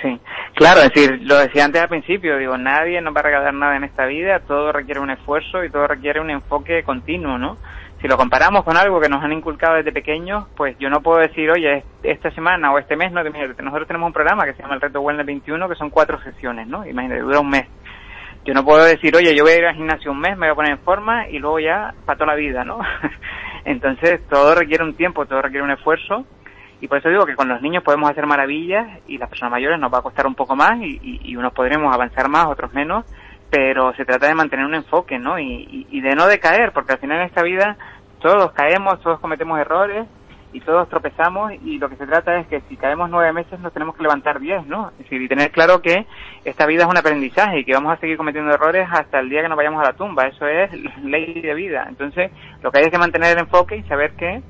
Sí, claro, es decir, lo decía antes al principio, digo, nadie nos va a regalar nada en esta vida, todo requiere un esfuerzo y todo requiere un enfoque continuo, ¿no? Si lo comparamos con algo que nos han inculcado desde pequeños, pues yo no puedo decir, oye, esta semana o este mes, no, nosotros tenemos un programa que se llama el Reto Wellness 21, que son cuatro sesiones, ¿no? Imagínate, dura un mes. Yo no puedo decir, oye, yo voy a ir al gimnasio un mes, me voy a poner en forma y luego ya para toda la vida, ¿no? Entonces, todo requiere un tiempo, todo requiere un esfuerzo y por eso digo que con los niños podemos hacer maravillas y las personas mayores nos va a costar un poco más y, y unos podremos avanzar más, otros menos, pero se trata de mantener un enfoque, ¿no? Y, de no decaer, porque al final en esta vida todos caemos, todos cometemos errores y todos tropezamos y lo que se trata es que si caemos nueve meses nos tenemos que levantar diez, ¿no? Es decir, y tener claro que esta vida es un aprendizaje y que vamos a seguir cometiendo errores hasta el día que nos vayamos a la tumba. Eso es ley de vida. Entonces, lo que hay es que mantener el enfoque y saber que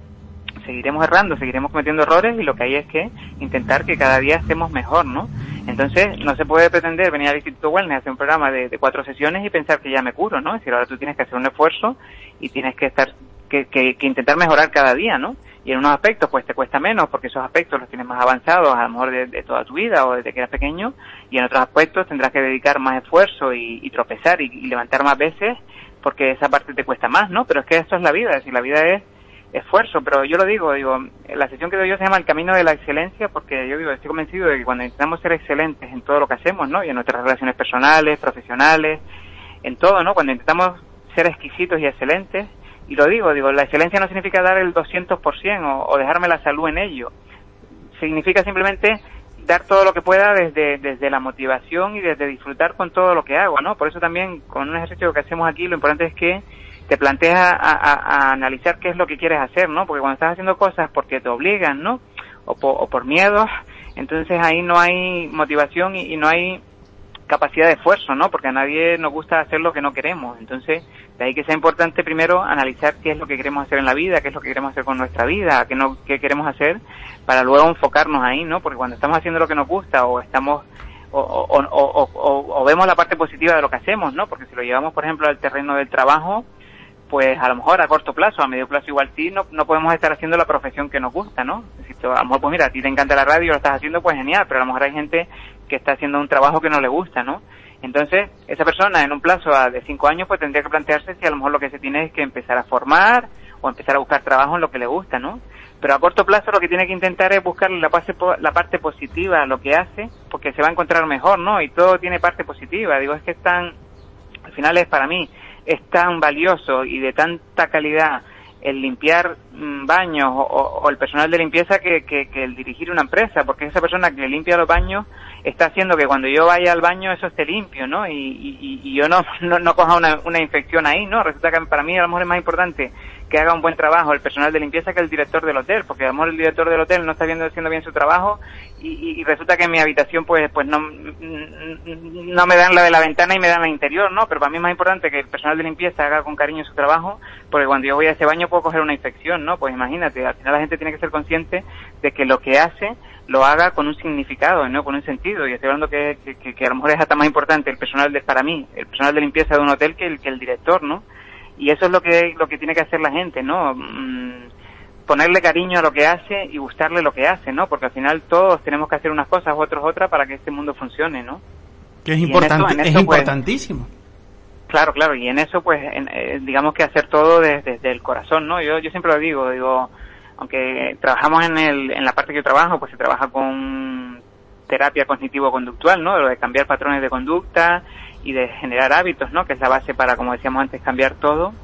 seguiremos errando, seguiremos cometiendo errores y lo que hay es que intentar que cada día estemos mejor, ¿no? Entonces, no se puede pretender venir al Instituto Wellness a hacer un programa de, cuatro sesiones y pensar que ya me curo, ¿no? Es decir, ahora tú tienes que hacer un esfuerzo y tienes que estar, que, que, intentar mejorar cada día, ¿no? Y en unos aspectos, pues te cuesta menos porque esos aspectos los tienes más avanzados a lo mejor de, toda tu vida o desde que eras pequeño y en otros aspectos tendrás que dedicar más esfuerzo y, tropezar y, y levantar más veces porque esa parte te cuesta más, ¿no? Pero es que esto es la vida, es decir, la vida es esfuerzo, pero yo lo digo, digo, la sesión que doy yo se llama el camino de la excelencia porque yo digo, estoy convencido de que cuando intentamos ser excelentes en todo lo que hacemos, ¿no? Y en nuestras relaciones personales, profesionales, en todo, ¿no? Cuando intentamos ser exquisitos y excelentes, y lo digo, digo, la excelencia no significa dar el 200% o, o dejarme la salud en ello. Significa simplemente dar todo lo que pueda desde, desde la motivación y desde disfrutar con todo lo que hago, ¿no? Por eso también con un ejercicio que hacemos aquí lo importante es que te planteas a, analizar qué es lo que quieres hacer, ¿no? Porque cuando estás haciendo cosas porque te obligan, ¿no? O, o por miedo, entonces ahí no hay motivación y, no hay capacidad de esfuerzo, ¿no? Porque a nadie nos gusta hacer lo que no queremos. Entonces, de ahí que sea importante primero analizar qué es lo que queremos hacer en la vida, qué es lo que queremos hacer con nuestra vida, qué, no, qué queremos hacer, para luego enfocarnos ahí, ¿no? Porque cuando estamos haciendo lo que nos gusta o estamos o, o, o, o, vemos la parte positiva de lo que hacemos, ¿no? Porque si lo llevamos, por ejemplo, al terreno del trabajo, pues a lo mejor a corto plazo, a medio plazo igual sí, no, no podemos estar haciendo la profesión que nos gusta, ¿no? a lo mejor, pues mira, a ti te encanta la radio, lo estás haciendo, pues genial, pero a lo mejor hay gente que está haciendo un trabajo que no le gusta, ¿no? Entonces, esa persona en un plazo de cinco años, pues tendría que plantearse si a lo mejor lo que se tiene es que empezar a formar o empezar a buscar trabajo en lo que le gusta, ¿no? Pero a corto plazo lo que tiene que intentar es buscar la parte, la parte positiva a lo que hace, porque se va a encontrar mejor, ¿no? Y todo tiene parte positiva. Digo, es que están, al final es para mí, es tan valioso y de tanta calidad el limpiar mm, baños o, el personal de limpieza que, el dirigir una empresa, porque esa persona que limpia los baños está haciendo que cuando yo vaya al baño eso esté limpio, ¿no? Y, y, yo no, no, no coja una, una, infección ahí, ¿no? Resulta que para mí a lo mejor es más importante que haga un buen trabajo el personal de limpieza que el director del hotel, porque a lo mejor el director del hotel no está viendo, haciendo bien su trabajo y, y, resulta que en mi habitación pues pues no, no me dan la de la ventana y me dan la interior, ¿no? Pero para mí es más importante que el personal de limpieza haga con cariño su trabajo, porque cuando yo voy a ese baño puedo coger una infección, ¿no? Pues imagínate, al final la gente tiene que ser consciente de que lo que hace lo haga con un significado, ¿no? Con un sentido. Y estoy hablando que, que, que a lo mejor es hasta más importante el personal de, para mí, el personal de limpieza de un hotel que el, que el director, ¿no? Y eso es lo que, lo que tiene que hacer la gente, ¿no? Mm, ponerle cariño a lo que hace y gustarle lo que hace, ¿no? Porque al final todos tenemos que hacer unas cosas, otros otras para que este mundo funcione, ¿no? Que es, importante, es pues, importantísimo. claro, claro, y en eso pues eh, digamos que hacer todo desde, el corazón, ¿no? Yo, yo siempre lo digo, digo, aunque trabajamos en, el, en la parte que yo trabajo, pues se trabaja con terapia cognitivo-conductual, ¿no? Lo de cambiar patrones de conducta y de generar hábitos, ¿no? Que es la base para, como decíamos antes, cambiar todo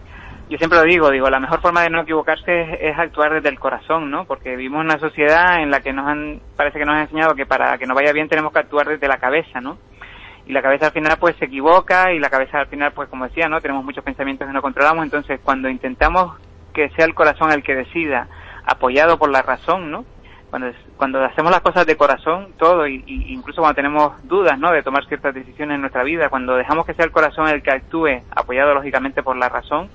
yo siempre lo digo, digo, la mejor forma de no equivocarse es, actuar desde el corazón, ¿no? Porque vivimos en una sociedad en la que nos han, parece que nos han enseñado que para que nos vaya bien tenemos que actuar desde la cabeza, ¿no? Y la cabeza al final pues se equivoca y la cabeza al final pues como decía, ¿no? Tenemos muchos pensamientos que no controlamos, entonces cuando intentamos que sea el corazón el que decida, apoyado por la razón, ¿no? Cuando, cuando hacemos las cosas de corazón, todo, y, incluso cuando tenemos dudas, ¿no? De tomar ciertas decisiones en nuestra vida, cuando dejamos que sea el corazón el que actúe, apoyado lógicamente por la razón,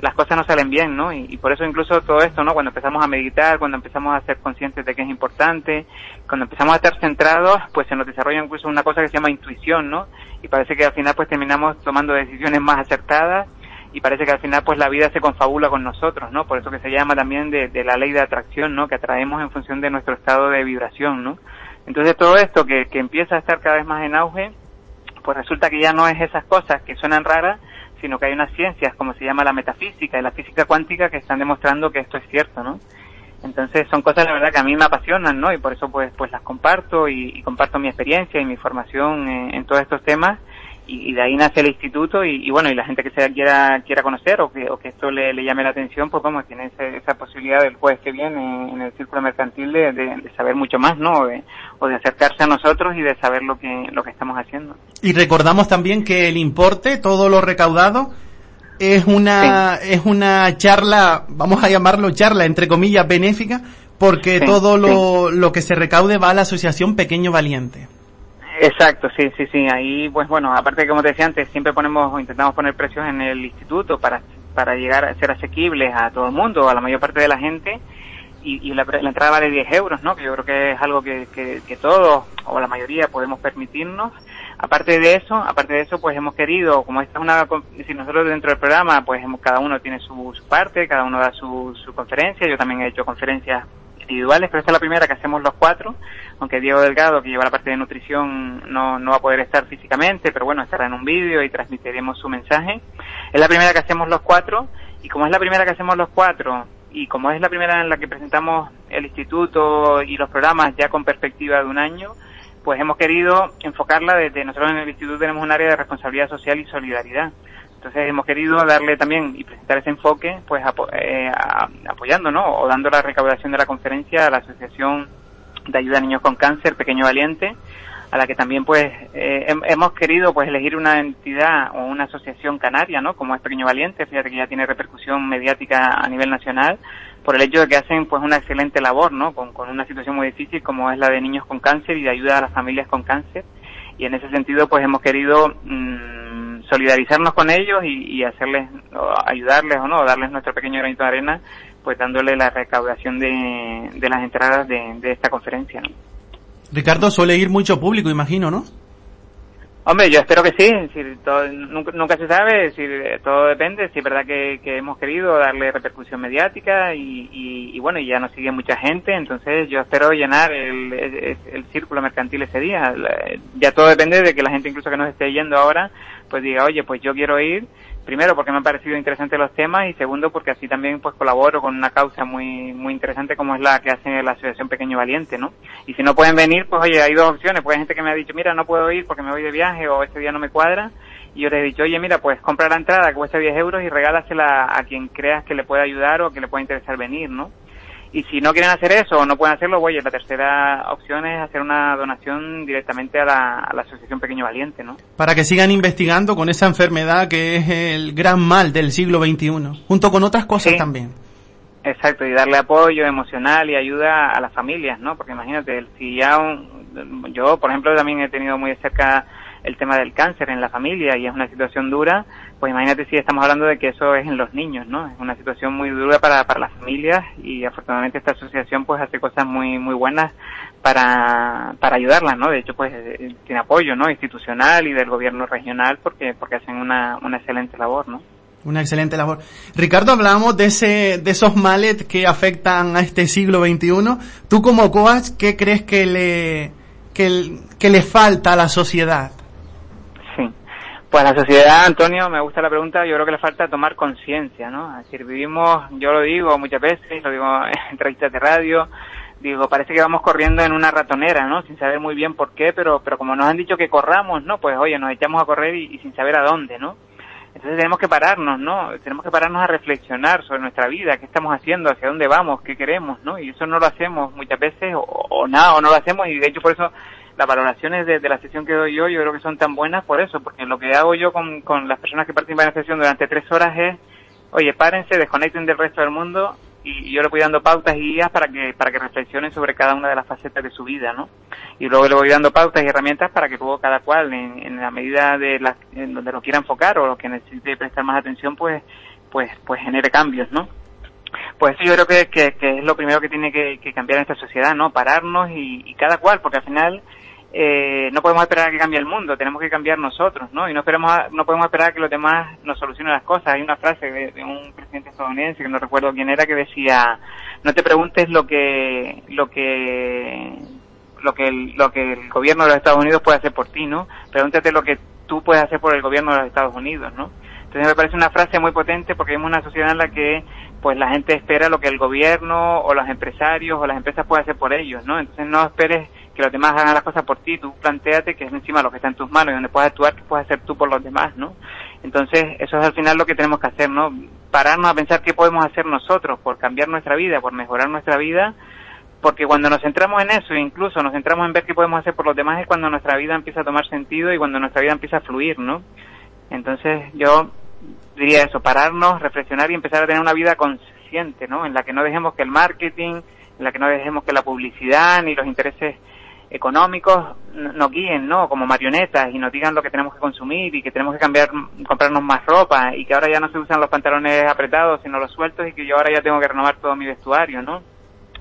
las cosas no salen bien, ¿no? Y, por eso incluso todo esto, ¿no? Cuando empezamos a meditar, cuando empezamos a ser conscientes de que es importante, cuando empezamos a estar centrados, pues se nos desarrolla incluso una cosa que se llama intuición, ¿no? Y parece que al final pues terminamos tomando decisiones más acertadas y parece que al final pues la vida se confabula con nosotros, ¿no? Por eso que se llama también de, de la ley de atracción, ¿no? Que atraemos en función de nuestro estado de vibración, ¿no? Entonces todo esto que, que empieza a estar cada vez más en auge, pues resulta que ya no es esas cosas que suenan raras, sino que hay unas ciencias, como se llama la metafísica y la física cuántica, que están demostrando que esto es cierto, ¿no? Entonces son cosas la verdad que a mí me apasionan, ¿no? Y por eso pues pues las comparto y, comparto mi experiencia y mi formación en todos estos temas y, de ahí nace el instituto y, bueno, y la gente que se quiera quiera conocer o que, o que esto le, llame la atención, pues vamos, tiene esa, posibilidad del jueves que viene en el círculo mercantil de, saber mucho más, ¿no? O de, o de, acercarse a nosotros y de saber lo que, lo que estamos haciendo. Y recordamos también que el importe, todo lo recaudado, es una, es una charla, vamos a llamarlo charla, entre comillas, benéfica, porque todo lo, lo que se recaude va a la Asociación Pequeño Valiente. Exacto, sí, sí, sí. Ahí, pues bueno, aparte como te decía antes, siempre ponemos o intentamos poner precios en el instituto para, para llegar a ser asequibles a todo el mundo, a la mayor parte de la gente. Y, la, entrada vale 10 euros, ¿no? Que yo creo que es algo que, que, todos, o la mayoría, podemos permitirnos. Aparte de eso, aparte de eso, pues hemos querido, como esta es una, si nosotros dentro del programa, pues hemos, cada uno tiene su, su parte, cada uno da su, su conferencia. Yo también he hecho conferencias individuales, pero esta es la primera que hacemos los cuatro, aunque Diego Delgado, que lleva la parte de nutrición, no, no va a poder estar físicamente, pero bueno, estará en un vídeo y transmitiremos su mensaje. Es la primera que hacemos los cuatro, y como es la primera que hacemos los cuatro, y como es la primera en la que presentamos el instituto y los programas ya con perspectiva de un año, pues hemos querido enfocarla desde nosotros en el instituto tenemos un área de responsabilidad social y solidaridad. Entonces hemos querido darle también y presentar ese enfoque, pues eh, apoyando, ¿no? O dando la recaudación de la conferencia a la Asociación de Ayuda a Niños con Cáncer, Pequeño Valiente, a la que también pues eh, hemos querido pues elegir una entidad o una asociación canaria, ¿no? Como es Pequeño Valiente, fíjate que ya tiene repercusión mediática a nivel nacional por el hecho de que hacen pues una excelente labor, ¿no? Con, con una situación muy difícil como es la de niños con cáncer y de ayuda a las familias con cáncer y en ese sentido pues hemos querido mm, solidarizarnos con ellos y, hacerles, ayudarles o no, darles nuestro pequeño granito de arena, pues dándole la recaudación de, de las entradas de, de esta conferencia. Ricardo, suele ir mucho público, imagino, ¿no? Hombre, yo espero que sí, nunca, se sabe, si todo depende, si es verdad que, hemos querido darle repercusión mediática y, bueno, y ya nos sigue mucha gente, entonces yo espero llenar el, el, círculo mercantil ese día. Ya todo depende de que la gente incluso que nos esté yendo ahora, pues diga, oye, pues yo quiero ir, primero porque me han parecido interesantes los temas y segundo porque así también pues colaboro con una causa muy muy interesante como es la que hace la Asociación Pequeño Valiente, ¿no? Y si no pueden venir, pues oye, hay dos opciones, pues hay gente que me ha dicho, mira, no puedo ir porque me voy de viaje o este día no me cuadra, y yo les he dicho, oye, mira, pues compra la entrada que cuesta 10 euros y regálasela a quien creas que le pueda ayudar o que le pueda interesar venir, ¿no? Y si no quieren hacer eso o no pueden hacerlo, oye, la tercera opción es hacer una donación directamente a la, Asociación Pequeño Valiente, ¿no? Para que sigan investigando con esa enfermedad que es el gran mal del siglo XXI, junto con otras cosas también. Exacto, y darle apoyo emocional y ayuda a las familias, ¿no? Porque imagínate, si ya yo, por ejemplo, también he tenido muy de cerca el tema del cáncer en la familia y es una situación dura, pues imagínate si estamos hablando de que eso es en los niños, ¿no? Es una situación muy dura para, para las familias y afortunadamente esta asociación pues hace cosas muy muy buenas para, para ayudarlas, ¿no? De hecho pues eh, tiene apoyo, ¿no? Institucional y del gobierno regional porque porque hacen una, una excelente labor, ¿no? Una excelente labor. Ricardo, hablamos de ese, de esos males que afectan a este siglo XXI. Tú como coach, ¿qué crees que le, que, que le falta a la sociedad? Pues la sociedad, Antonio, me gusta la pregunta, yo creo que le falta tomar conciencia, ¿no? Es decir, vivimos, yo lo digo muchas veces, lo digo en entrevistas de radio, digo, parece que vamos corriendo en una ratonera, ¿no? Sin saber muy bien por qué, pero, pero como nos han dicho que corramos, ¿no? Pues oye, nos echamos a correr y, sin saber a dónde, ¿no? Entonces tenemos que pararnos, ¿no? Tenemos que pararnos a reflexionar sobre nuestra vida, qué estamos haciendo, hacia dónde vamos, qué queremos, ¿no? Y eso no lo hacemos muchas veces o, nada, o no lo hacemos y de hecho por eso las valoraciones de, la sesión que doy yo, yo creo que son tan buenas por eso, porque lo que hago yo con, las personas que participan en la sesión durante tres horas es, oye, párense, desconecten del resto del mundo y yo le voy dando pautas y guías para que para que reflexionen sobre cada una de las facetas de su vida, ¿no? Y luego le voy dando pautas y herramientas para que luego cada cual, en, la medida de la, en donde lo quiera enfocar o lo que necesite prestar más atención, pues pues pues genere cambios, ¿no? Pues yo creo que, que, es lo primero que tiene que, cambiar en esta sociedad, ¿no? Pararnos y, y cada cual, porque al final eh, no podemos esperar a que cambie el mundo, tenemos que cambiar nosotros, ¿no? Y no esperemos, no podemos esperar a que los demás nos solucionen las cosas. Hay una frase de, un presidente estadounidense que no recuerdo quién era que decía, no te preguntes lo que, lo que, lo que el, lo que el gobierno de los Estados Unidos puede hacer por ti, ¿no? Pregúntate lo que tú puedes hacer por el gobierno de los Estados Unidos, ¿no? Entonces me parece una frase muy potente porque vemos una sociedad en la que pues la gente espera lo que el gobierno o los empresarios o las empresas pueden hacer por ellos, ¿no? Entonces no esperes que los demás hagan las cosas por ti, tú planteate que es encima lo que está en tus manos y donde puedes actuar, que puedes hacer tú por los demás, ¿no? Entonces, eso es al final lo que tenemos que hacer, ¿no? Pararnos a pensar qué podemos hacer nosotros por cambiar nuestra vida, por mejorar nuestra vida, porque cuando nos centramos en eso, incluso nos centramos en ver qué podemos hacer por los demás, es cuando nuestra vida empieza a tomar sentido y cuando nuestra vida empieza a fluir, ¿no? Entonces, yo diría eso, pararnos, reflexionar y empezar a tener una vida consciente, ¿no? En la que no dejemos que el marketing, en la que no dejemos que la publicidad ni los intereses económicos nos guíen, ¿no? Como marionetas y nos digan lo que tenemos que consumir y que tenemos que cambiar, comprarnos más ropa y que ahora ya no se usan los pantalones apretados sino los sueltos y que yo ahora ya tengo que renovar todo mi vestuario, ¿no?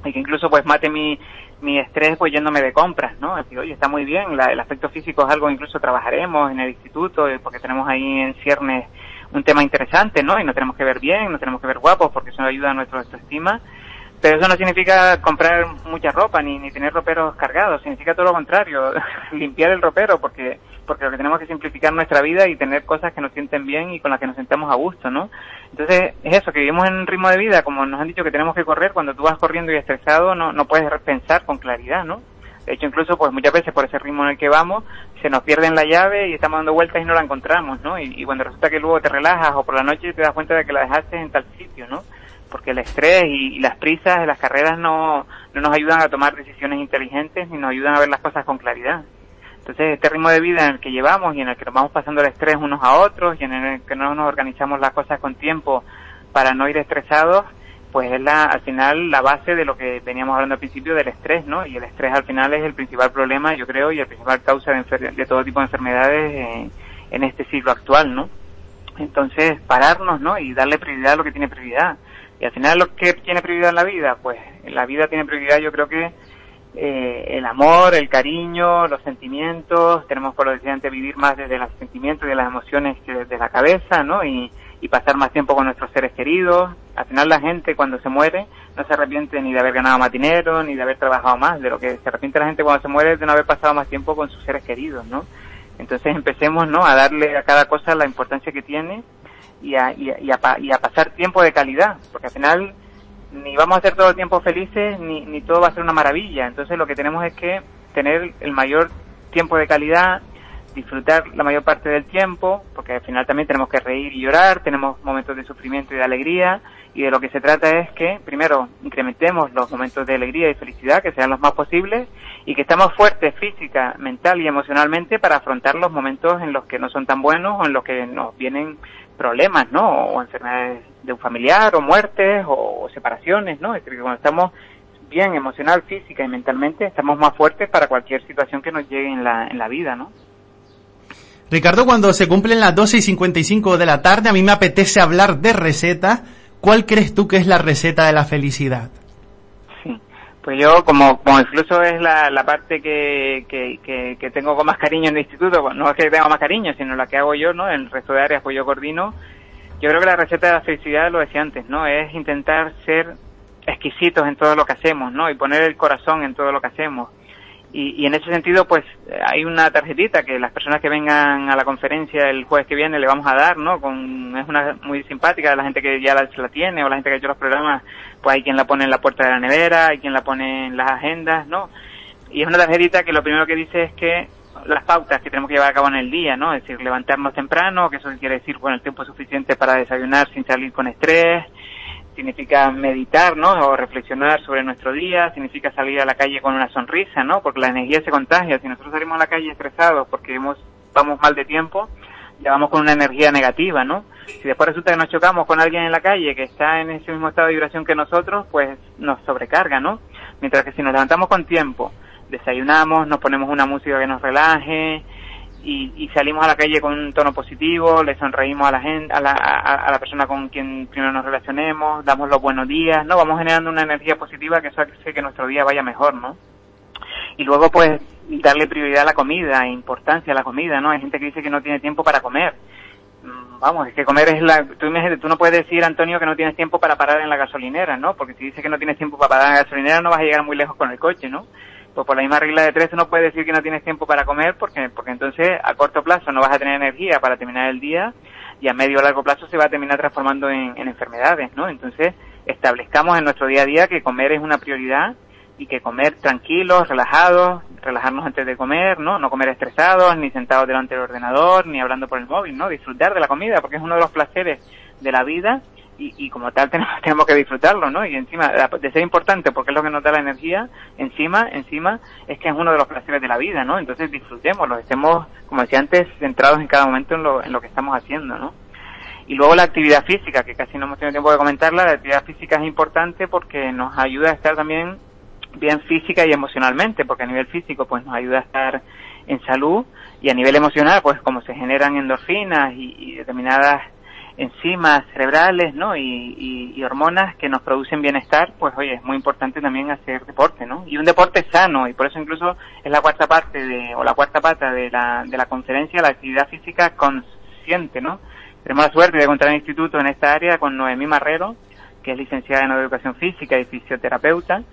Y que incluso pues mate mi, mi estrés pues yéndome de compras, ¿no? Decir, oye, está muy bien, el aspecto físico es algo incluso trabajaremos en el instituto eh, porque tenemos ahí en ciernes un tema interesante, ¿no? Y nos tenemos que ver bien, nos tenemos que ver guapos porque eso ayuda a nuestra autoestima pero eso no significa comprar mucha ropa ni, ni tener roperos cargados, significa todo lo contrario, limpiar el ropero porque porque lo que tenemos que simplificar nuestra vida y tener cosas que nos sienten bien y con las que nos sentamos a gusto, ¿no? Entonces, es eso, que vivimos en un ritmo de vida, como nos han dicho que tenemos que correr, cuando tú vas corriendo y estresado no, no puedes pensar con claridad, ¿no? De hecho, incluso, pues muchas veces por ese ritmo en el que vamos, se nos pierde la llave y estamos dando vueltas y no la encontramos, ¿no? Y, y cuando resulta que luego te relajas o por la noche te das cuenta de que la dejaste en tal sitio, ¿no? Porque el estrés y, las prisas de las carreras no, no nos ayudan a tomar decisiones inteligentes ni nos ayudan a ver las cosas con claridad. Entonces, este ritmo de vida en el que llevamos y en el que nos vamos pasando el estrés unos a otros y en el que no nos organizamos las cosas con tiempo para no ir estresados, pues es la, al final la base de lo que veníamos hablando al principio del estrés, ¿no? Y el estrés al final es el principal problema, yo creo, y el principal causa de, de todo tipo de enfermedades en, en este siglo actual, ¿no? Entonces, pararnos, ¿no? Y darle prioridad a lo que tiene prioridad y al final lo que tiene prioridad en la vida, pues la vida tiene prioridad yo creo que eh, el amor, el cariño, los sentimientos, tenemos por lo decía vivir más desde los sentimientos y de las emociones que desde la cabeza, ¿no? Y, y pasar más tiempo con nuestros seres queridos. Al final la gente cuando se muere no se arrepiente ni de haber ganado más dinero, ni de haber trabajado más, de lo que se arrepiente la gente cuando se muere es de no haber pasado más tiempo con sus seres queridos, ¿no? Entonces empecemos, ¿no? A darle a cada cosa la importancia que tiene y a, y, y, a, y a pasar tiempo de calidad, porque al final ni vamos a ser todo el tiempo felices ni, ni todo va a ser una maravilla. Entonces lo que tenemos es que tener el mayor tiempo de calidad, disfrutar la mayor parte del tiempo, porque al final también tenemos que reír y llorar, tenemos momentos de sufrimiento y de alegría, y de lo que se trata es que, primero, incrementemos los momentos de alegría y felicidad, que sean los más posibles, y que estemos fuertes física, mental y emocionalmente para afrontar los momentos en los que no son tan buenos o en los que nos vienen problemas, ¿no? O enfermedades de un familiar, o muertes, o, separaciones, ¿no? Es decir, que cuando estamos bien emocional, física y mentalmente, estamos más fuertes para cualquier situación que nos llegue en la, en la vida, ¿no? Ricardo, cuando se cumplen las 12 y 55 de la tarde, a mí me apetece hablar de receta. ¿Cuál crees tú que es la receta de la felicidad? Pues yo, como, como incluso es la, la parte que, que, que, tengo con más cariño en el instituto, no es que tenga más cariño, sino la que hago yo, ¿no? En el resto de áreas pues yo coordino. Yo creo que la receta de la felicidad, lo decía antes, ¿no? Es intentar ser exquisitos en todo lo que hacemos, ¿no? Y poner el corazón en todo lo que hacemos. Y, y, en ese sentido, pues hay una tarjetita que las personas que vengan a la conferencia el jueves que viene le vamos a dar, ¿no? Con, es una muy simpática, la gente que ya la, la tiene o la gente que ha hecho los programas, pues hay quien la pone en la puerta de la nevera, hay quien la pone en las agendas, ¿no? Y es una tarjetita que lo primero que dice es que las pautas que tenemos que llevar a cabo en el día, ¿no? Es decir, levantarnos temprano, que eso quiere decir, bueno, el tiempo suficiente para desayunar sin salir con estrés, significa meditar, ¿no? O reflexionar sobre nuestro día, significa salir a la calle con una sonrisa, ¿no? Porque la energía se contagia. Si nosotros salimos a la calle estresados porque hemos, vamos mal de tiempo, ya vamos con una energía negativa, ¿no? Si después resulta que nos chocamos con alguien en la calle que está en ese mismo estado de vibración que nosotros, pues nos sobrecarga, ¿no? Mientras que si nos levantamos con tiempo, desayunamos, nos ponemos una música que nos relaje, y, salimos a la calle con un tono positivo, le sonreímos a la gente, a la, a, la persona con quien primero nos relacionemos, damos los buenos días, ¿no? Vamos generando una energía positiva que hace que nuestro día vaya mejor, ¿no? Y luego, pues, darle prioridad a la comida, importancia a la comida, ¿no? Hay gente que dice que no tiene tiempo para comer. Mm, vamos, es que comer es la... Tú, tú no puedes decir, Antonio, que no tienes tiempo para parar en la gasolinera, ¿no? Porque si dices que no tienes tiempo para parar en la gasolinera no vas a llegar muy lejos con el coche, ¿no? Pues por la misma regla de tres no puede decir que no tienes tiempo para comer porque, porque entonces a corto plazo no vas a tener energía para terminar el día y a medio o largo plazo se va a terminar transformando en, enfermedades, ¿no? Entonces establezcamos en nuestro día a día que comer es una prioridad y que comer tranquilos, relajados, relajarnos antes de comer, ¿no? No comer estresados, ni sentados delante del ordenador, ni hablando por el móvil, ¿no? Disfrutar de la comida porque es uno de los placeres de la vida y, y como tal tenemos, tenemos que disfrutarlo, ¿no? Y encima de ser importante porque es lo que nos da la energía, encima, encima es que es uno de los placeres de la vida, ¿no? Entonces disfrutémoslo, estemos, como decía antes, centrados en cada momento en lo, en lo que estamos haciendo, ¿no? Y luego la actividad física, que casi no hemos tenido tiempo de comentarla, la actividad física es importante porque nos ayuda a estar también bien física y emocionalmente, porque a nivel físico pues nos ayuda a estar en salud y a nivel emocional pues como se generan endorfinas y, y determinadas enzimas cerebrales, ¿no? Y, y, hormonas que nos producen bienestar, pues oye, es muy importante también hacer deporte, ¿no? Y un deporte sano, y por eso incluso es la cuarta parte de, o la cuarta pata de la, de la conferencia, la actividad física consciente, ¿no? Tenemos la suerte de encontrar un instituto en esta área con Noemí Marrero, que es licenciada en educación física y fisioterapeuta,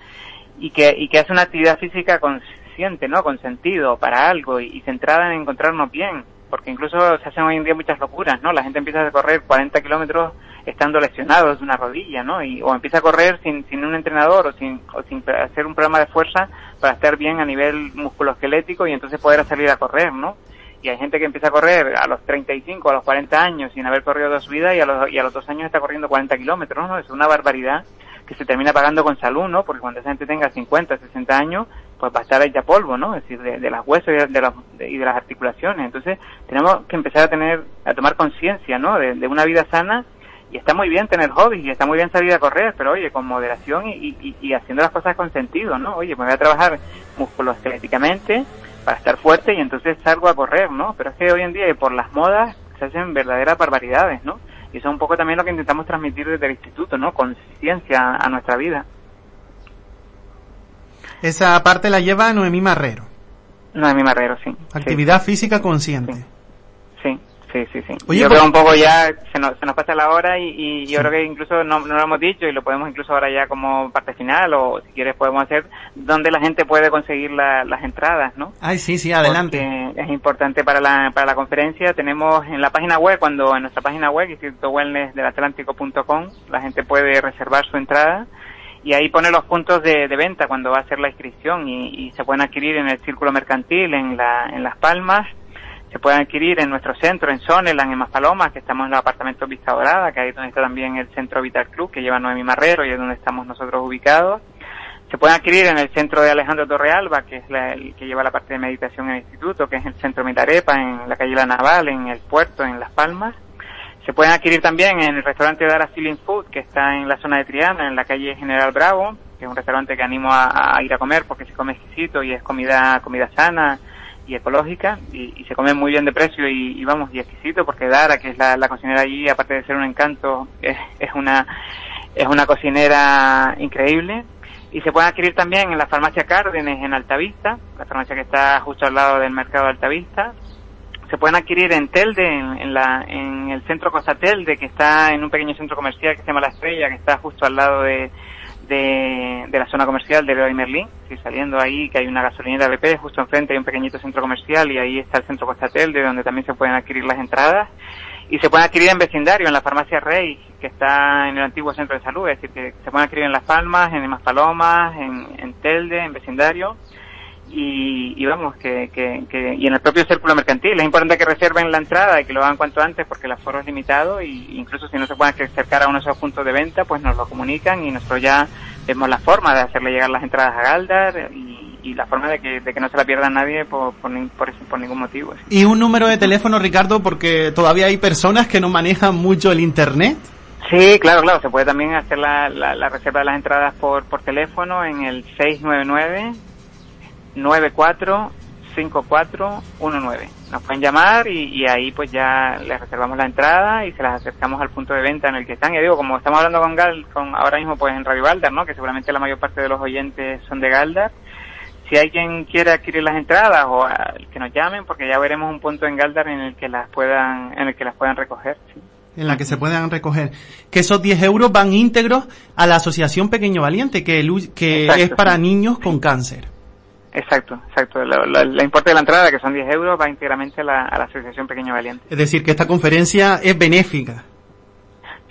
y que, y que hace una actividad física consciente, ¿no? Con sentido, para algo, y centrada en encontrarnos bien porque incluso se hacen hoy en día muchas locuras, ¿no? La gente empieza a correr 40 kilómetros estando lesionados de una rodilla, ¿no? Y, o empieza a correr sin, sin un entrenador o sin, o sin hacer un programa de fuerza para estar bien a nivel musculoesquelético y entonces poder salir a correr, ¿no? Y hay gente que empieza a correr a los 35, a los 40 años sin haber corrido toda su vida y a los, y a los dos años está corriendo 40 kilómetros, ¿no? Es una barbaridad que se termina pagando con salud, ¿no? Porque cuando esa gente tenga 50, 60 años, pues va a estar hecha polvo, ¿no? Es decir, de, de las huesos y de, y de las articulaciones. Entonces, tenemos que empezar a tener, a tomar conciencia, ¿no? De, una vida sana y está muy bien tener hobbies y está muy bien salir a correr, pero oye, con moderación y, y, haciendo las cosas con sentido, ¿no? Oye, me voy a trabajar musculoesqueléticamente para estar fuerte y entonces salgo a correr, ¿no? Pero es que hoy en día, por las modas, se hacen verdaderas barbaridades, ¿no? Y eso es un poco también lo que intentamos transmitir desde el instituto, ¿no? Conciencia a nuestra vida. Esa parte la lleva Noemí Marrero. Noemí Marrero, sí. Actividad física consciente. Sí. Sí, sí, sí. Oye, yo creo un poco ya se nos, se nos pasa la hora y, y yo creo que incluso no, no, lo hemos dicho y lo podemos incluso ahora ya como parte final o si quieres podemos hacer donde la gente puede conseguir las entradas, ¿no? Ay, sí, sí, adelante. es importante para la, para la conferencia. Tenemos en la página web, cuando en nuestra página web, Instituto Wellness del Atlántico.com, la gente puede reservar su entrada y ahí pone los puntos de, venta cuando va a hacer la inscripción y, y, se pueden adquirir en el Círculo Mercantil, en, la, en Las Palmas, se pueden adquirir en nuestro centro, en Soneland, en Maspalomas, que estamos en el apartamento Vista Dorada, que ahí es donde está también el centro Vital Club, que lleva Noemi Marrero y es donde estamos nosotros ubicados. Se pueden adquirir en el centro de Alejandro Torrealba, que es el que lleva la parte de meditación en el instituto, que es el centro Mitarepa, en la calle La Naval, en el puerto, en Las Palmas. Se pueden adquirir también en el restaurante Dara Feeling Food, que está en la zona de Triana, en la calle General Bravo, que es un restaurante que animo a, ir a comer porque se come exquisito y es comida, comida sana, y ecológica y, se come muy bien de precio y, vamos y exquisito porque Dara que es la, cocinera allí aparte de ser un encanto es, una es una cocinera increíble. Y se puede adquirir también en la farmacia Cárdenes en Altavista la farmacia que está justo al lado del mercado de Altavista se pueden adquirir en Telde en, la en el centro Costa Telde que está en un pequeño centro comercial que se llama La Estrella que está justo al lado de de, la zona comercial de Leroy Merlin, sí, saliendo ahí que hay una gasolinera BP, justo enfrente hay un pequeñito centro comercial y ahí está el centro Costatel, de donde también se pueden adquirir las entradas. Y se pueden adquirir en vecindario, en la farmacia Rey, que está en el antiguo centro de salud, es decir, que se pueden adquirir en Las Palmas, en Palomas, en, en Telde, en vecindario. Y, vamos, que, que, y en el propio círculo mercantil. Es importante que reserven la entrada y que lo hagan cuanto antes porque el aforo es limitado y incluso si no se pueden acercar a uno de esos puntos de venta, pues nos lo comunican y nosotros ya vemos la forma de hacerle llegar las entradas a Galdar y, la forma de que, de que no se la pierda nadie por, por, por, ningún motivo. ¿Y un número de teléfono, Ricardo, porque todavía hay personas que no manejan mucho el Internet? Sí, claro, claro. Se puede también hacer la, la, la reserva de las entradas por, por teléfono en el 699 945419. Nos pueden llamar y, ahí pues ya les reservamos la entrada y se las acercamos al punto de venta en el que están. Y digo, como estamos hablando con Gal, con ahora mismo pues en Radio Galdar, ¿no? Que seguramente la mayor parte de los oyentes son de Galdar. Si hay quien quiere adquirir las entradas o que nos llamen, porque ya veremos un punto en Galdar en el que las puedan, en el que las puedan recoger. en la que se puedan recoger. Que esos 10 euros van íntegros a la Asociación Pequeño Valiente, que, que es para niños con cáncer. Exacto, exacto. La, importe de la entrada, que son 10 euros, va íntegramente a la, Asociación Pequeño Valiente. Es decir, que esta conferencia es benéfica.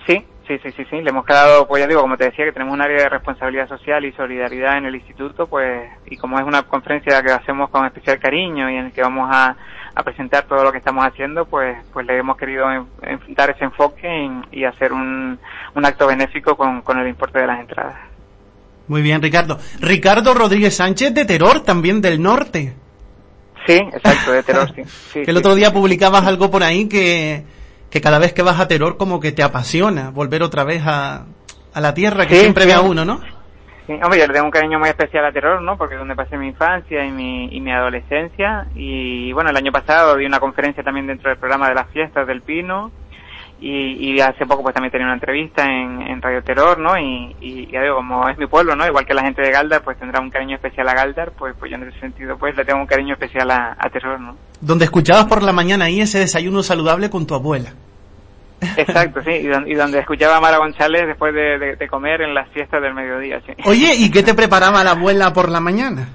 Sí, sí, sí, sí, sí. Le hemos quedado, pues ya digo, como te decía, que tenemos un área de responsabilidad social y solidaridad en el instituto, pues, y como es una conferencia que hacemos con especial cariño y en el que vamos a, presentar todo lo que estamos haciendo, pues, pues le hemos querido dar ese enfoque y, hacer un, un acto benéfico con, con el importe de las entradas. Muy bien, Ricardo. Ricardo Rodríguez Sánchez de Terror, también del norte. Sí, exacto, de Terror, sí. el otro día publicabas algo por ahí que, que cada vez que vas a Terror como que te apasiona volver otra vez a, a la tierra que siempre ve a uno, ¿no? Sí, hombre, yo le tengo un cariño muy especial a Terror, ¿no? Porque es donde pasé mi infancia y mi, y mi adolescencia. Y bueno, el año pasado di una conferencia también dentro del programa de las fiestas del Pino y, hace poco pues también tenía una entrevista en, Radio Terror, ¿no? Y, ya digo, como es mi pueblo, ¿no? Igual que la gente de Galdar, pues tendrá un cariño especial a Galdar, pues, pues yo en ese sentido pues le tengo un cariño especial a, Terror, ¿no? Donde escuchabas por la mañana ahí ese desayuno saludable con tu abuela. Exacto, sí, y, donde escuchaba a Mara González después de, comer en las fiestas del mediodía, sí. Oye, ¿y qué te preparaba la abuela por la mañana?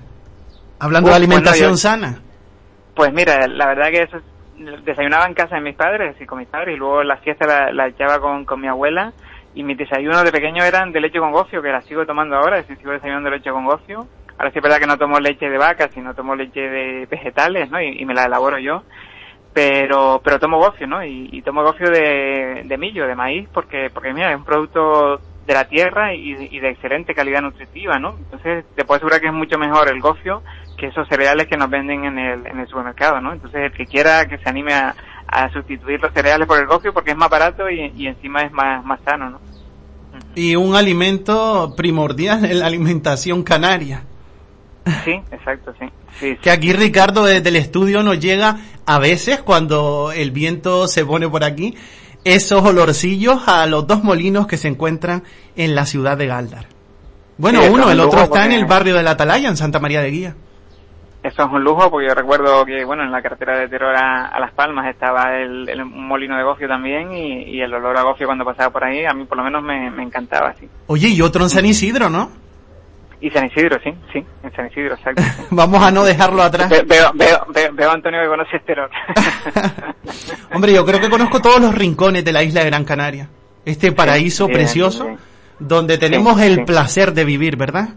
Hablando de alimentación sana. Pues mira, la verdad que eso desayunaba en casa de mis padres y con mis padres y luego la siesta la, la echaba con, con mi abuela y mis desayunos de pequeño eran de leche con gofio, que la sigo tomando ahora, es decir, sigo desayunando de leche con gofio. Ahora sí es verdad que no tomo leche de vaca, sino tomo leche de vegetales, ¿no? Y, me la elaboro yo. Pero, pero tomo gofio, ¿no? Y, tomo gofio de, de millo, de maíz, porque, porque mira, es un producto de la tierra y, de excelente calidad nutritiva, ¿no? Entonces, te puedo asegurar que es mucho mejor el gofio que esos cereales que nos venden en el, en el supermercado, ¿no? Entonces, el que quiera que se anime a, sustituir los cereales por el gofio porque es más barato y, encima es más, más sano, ¿no? Y un alimento primordial en la alimentación canaria. Sí, exacto, sí. sí, Que aquí Ricardo desde el estudio nos llega a veces cuando el viento se pone por aquí esos olorcillos a los dos molinos que se encuentran en la ciudad de Galdar. Bueno, uno, el otro está en el barrio de la Atalaya, en Santa María de Guía. Eso es un lujo porque yo recuerdo que, bueno, en la carretera de Terror a, Las Palmas estaba el, molino de gofio también y, el olor a gofio cuando pasaba por ahí, a mí por lo menos me, encantaba, sí. Oye, y otro en San Isidro, ¿no? Y San Isidro, sí, sí, en San Isidro, exacto. Vamos a no dejarlo atrás. veo, veo, veo, a Antonio que conoce Terror. Hombre, yo creo que conozco todos los rincones de la isla de Gran Canaria. Este paraíso precioso donde tenemos el placer de vivir, ¿verdad?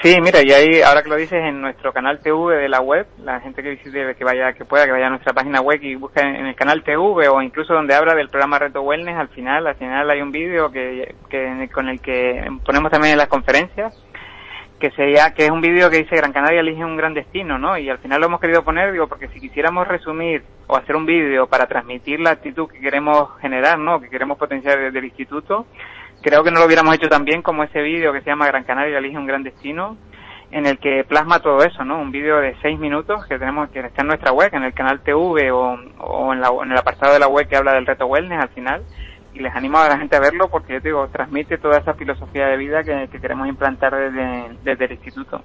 Sí, mira, y ahí, ahora que lo dices, en nuestro canal TV de la web, la gente que visite, que vaya, que pueda, que vaya a nuestra página web y busque en el canal TV o incluso donde habla del programa Reto Wellness, al final, al final hay un vídeo que, que, con el que ponemos también en las conferencias, que sería, que es un vídeo que dice Gran Canaria elige un gran destino, ¿no? Y al final lo hemos querido poner, digo, porque si quisiéramos resumir o hacer un vídeo para transmitir la actitud que queremos generar, ¿no? Que queremos potenciar desde el instituto, creo que no lo hubiéramos hecho tan bien como ese vídeo que se llama Gran Canaria elige un gran destino, en el que plasma todo eso, ¿no? Un vídeo de seis minutos que tenemos que está en nuestra web, en el canal TV o, en, la, en el apartado de la web que habla del reto wellness al final. Y les animo a la gente a verlo porque, yo digo, transmite toda esa filosofía de vida que, queremos implantar desde el instituto.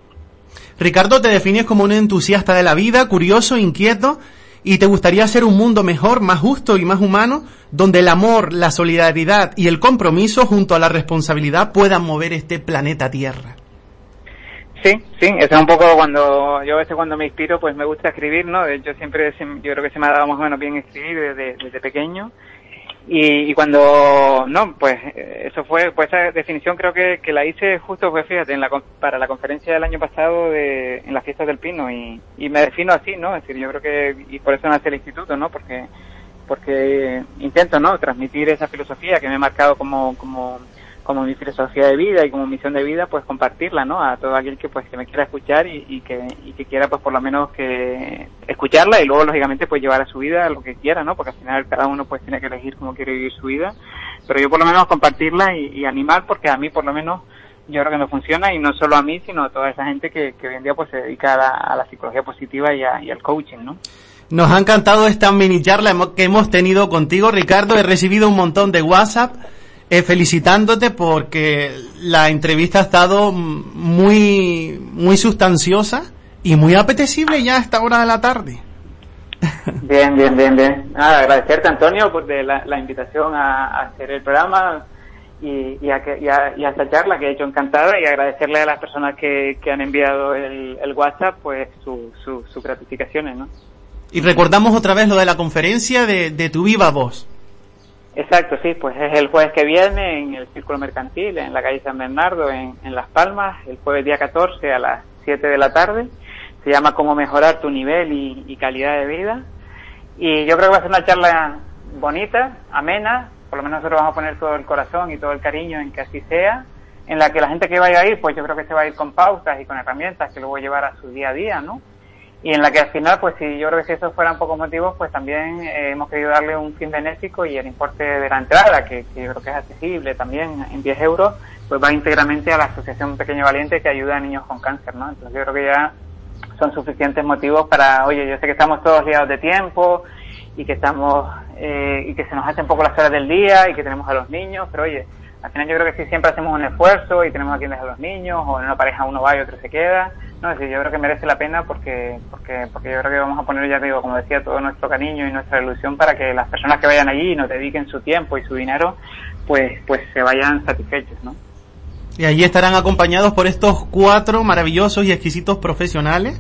Ricardo, te defines como un entusiasta de la vida, curioso, inquieto, y te gustaría hacer un mundo mejor, más justo y más humano, donde el amor, la solidaridad y el compromiso junto a la responsabilidad puedan mover este planeta Tierra. Sí, sí, eso es un poco cuando yo a veces cuando me inspiro pues me gusta escribir, ¿no? Hecho siempre yo creo que se me ha dado más o menos bien escribir desde, desde pequeño Y, cuando, no, pues eso fue, pues esa definición creo que, que la hice justo, pues fíjate, en la, para la conferencia del año pasado de, en las fiestas del Pino y, y me defino así, ¿no? Es decir, yo creo que, y por eso nace el instituto, ¿no? Porque, porque intento, ¿no? Transmitir esa filosofía que me ha marcado como, como, como mi filosofía de vida y como misión de vida, pues compartirla, ¿no? A todo aquel que pues que me quiera escuchar y, que, y que quiera pues por lo menos que escucharla y luego lógicamente pues llevar a su vida lo que quiera, ¿no? Porque al final cada uno pues tiene que elegir cómo quiere vivir su vida, pero yo por lo menos compartirla y, animar porque a mí por lo menos yo creo que me funciona y no solo a mí, sino a toda esa gente que, que hoy en día pues se dedica a la, psicología positiva y, y al coaching, ¿no? Nos ha encantado esta mini charla que hemos tenido contigo, Ricardo. He recibido un montón de WhatsApp eh, felicitándote porque la entrevista ha estado muy, muy sustanciosa y muy apetecible ya a esta hora de la tarde. Bien, bien, bien, bien. agradecerte, Antonio, por la, la invitación a, hacer el programa y, y, a, y, a, esta charla que he hecho encantada y agradecerle a las personas que, que han enviado el, el WhatsApp pues sus su, su gratificaciones, ¿no? Y recordamos otra vez lo de la conferencia de, de tu viva voz. Exacto, sí, pues es el jueves que viene en el Círculo Mercantil, en la calle San Bernardo, en, Las Palmas, el jueves día 14 a las 7 de la tarde. Se llama Cómo mejorar tu nivel y, calidad de vida. Y yo creo que va a ser una charla bonita, amena, por lo menos nosotros vamos a poner todo el corazón y todo el cariño en que así sea, en la que la gente que vaya a ir, pues yo creo que se va a ir con pautas y con herramientas que luego llevar a su día a día, ¿no? Y en la que al final, pues si yo creo que si esos fueran pocos motivos, pues también eh, hemos querido darle un fin benéfico y el importe de la entrada, que, yo creo que es accesible también en 10 euros, pues va íntegramente a la Asociación Pequeño Valiente que ayuda a niños con cáncer, ¿no? Entonces yo creo que ya son suficientes motivos para, oye, yo sé que estamos todos liados de tiempo y que estamos, eh, y que se nos hacen poco las horas del día y que tenemos a los niños, pero oye, al final yo creo que si siempre hacemos un esfuerzo y tenemos a quienes a los niños, o en una pareja uno va y otro se queda, no, es decir, yo creo que merece la pena porque, porque, porque yo creo que vamos a poner, ya digo, como decía, todo nuestro cariño y nuestra ilusión para que las personas que vayan allí y nos dediquen su tiempo y su dinero, pues, pues se vayan satisfechos, ¿no? Y allí estarán acompañados por estos cuatro maravillosos y exquisitos profesionales.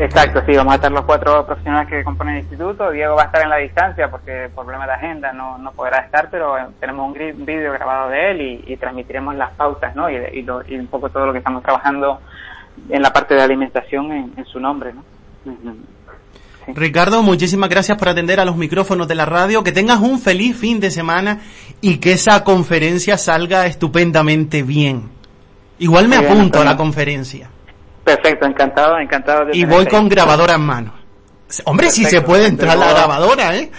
Exacto, sí, vamos a estar los cuatro profesionales que componen el instituto. Diego va a estar en la distancia porque por problema de agenda no, no podrá estar, pero eh, tenemos un vídeo grabado de él y, transmitiremos las pautas, ¿no? Y, y, y, un poco todo lo que estamos trabajando en la parte de alimentación en, su nombre, ¿no? Ricardo, muchísimas gracias por atender a los micrófonos de la radio. Que tengas un feliz fin de semana y que esa conferencia salga estupendamente bien. Igual me apunto a la conferencia. Perfecto, encantado, encantado. De y voy con grabadora en mano. Hombre, si se puede entrar la grabadora, ¿eh?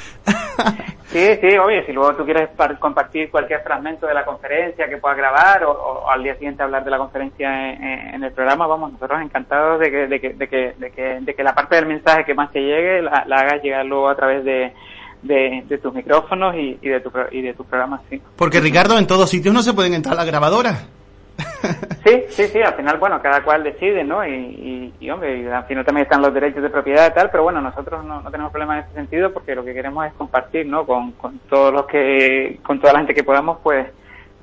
Sí, sí, oye, si luego tú quieres compartir cualquier fragmento de la conferencia que puedas grabar o, al día siguiente hablar de la conferencia en, el programa, vamos, nosotros encantados de que, de que, de que, de que, de que la parte del mensaje que más te llegue la, hagas llegar luego a través de, de, tus micrófonos y, y, de tu, y de tu programa, sí. Porque Ricardo, en todos sitios no se pueden entrar las grabadoras. Sí, sí, sí, al final, bueno, cada cual decide, ¿no? Y, y, hombre, al final también están los derechos de propiedad y tal, pero bueno, nosotros no, tenemos problema en ese sentido porque lo que queremos es compartir, ¿no? Con, con todos los que, con toda la gente que podamos, pues,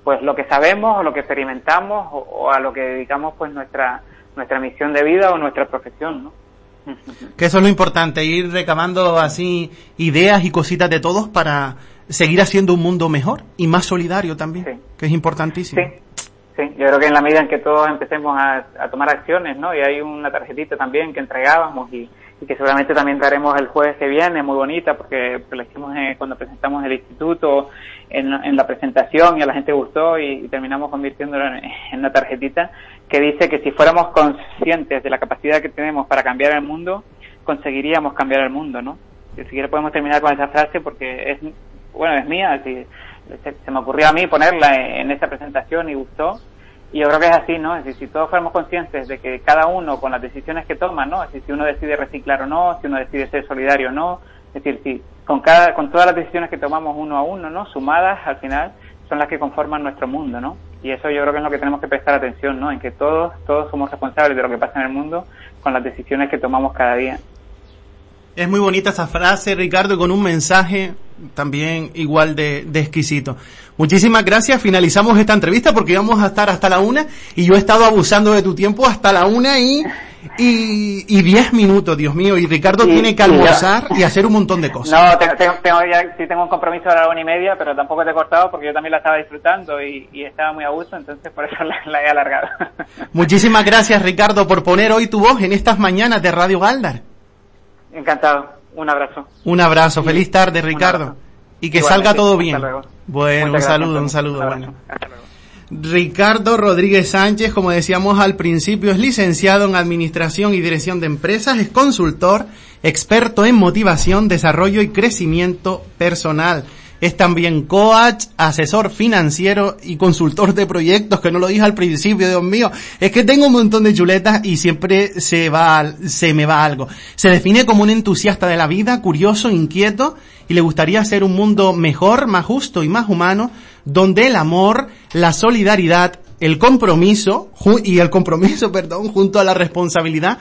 pues lo que sabemos o lo que experimentamos o, a lo que dedicamos, pues, nuestra, nuestra misión de vida o nuestra profesión, ¿no? Que eso es lo importante, ir recabando así ideas y cositas de todos para seguir haciendo un mundo mejor y más solidario también, que es importantísimo. Sí. Sí, yo creo que en la medida en que todos empecemos a, tomar acciones, ¿no? Y hay una tarjetita también que entregábamos y, que seguramente también daremos el jueves que viene, muy bonita, porque la hicimos eh, cuando presentamos el instituto, en, la presentación y a la gente gustó y, terminamos convirtiéndolo en, una tarjetita que dice que si fuéramos conscientes de la capacidad que tenemos para cambiar el mundo, conseguiríamos cambiar el mundo, ¿no? Si siquiera podemos terminar con esa frase porque es, bueno, es mía, así, se, me ocurrió a mí ponerla en, esta presentación y gustó. Y yo creo que es así, ¿no? Es decir, si todos fuéramos conscientes de que cada uno con las decisiones que toma, ¿no? Es decir, si uno decide reciclar o no, si uno decide ser solidario o no, es decir, si con cada, con todas las decisiones que tomamos uno a uno, ¿no? Sumadas, al final, son las que conforman nuestro mundo, ¿no? Y eso yo creo que es lo que tenemos que prestar atención, ¿no? En que todos, todos somos responsables de lo que pasa en el mundo con las decisiones que tomamos cada día. Es muy bonita esa frase, Ricardo, con un mensaje también igual de, exquisito. Muchísimas gracias. Finalizamos esta entrevista porque íbamos a estar hasta la una y yo he estado abusando de tu tiempo hasta la una y y, y diez minutos, Dios mío, y Ricardo tiene que almorzar y hacer un montón de cosas. No, tengo, tengo, ya, sí tengo un compromiso a la una y media, pero tampoco te he cortado porque yo también la estaba disfrutando y, y estaba muy a gusto, entonces por eso la, he alargado. Muchísimas gracias, Ricardo, por poner hoy tu voz en estas mañanas de Radio Galdar. Encantado. Un abrazo. Un abrazo. Feliz tarde, Ricardo. Y que salga todo bien. Bueno, un saludo, un saludo. bueno. Ricardo Rodríguez Sánchez, como decíamos al principio, es licenciado en Administración y Dirección de Empresas, es consultor, experto en motivación, desarrollo y crecimiento personal. Es también coach, asesor financiero y consultor de proyectos, que no lo dije al principio, Dios mío. Es que tengo un montón de chuletas y siempre se va, se me va algo. Se define como un entusiasta de la vida, curioso, inquieto y le gustaría hacer un mundo mejor, más justo y más humano, donde el amor, la solidaridad, el compromiso y el compromiso, perdón, junto a la responsabilidad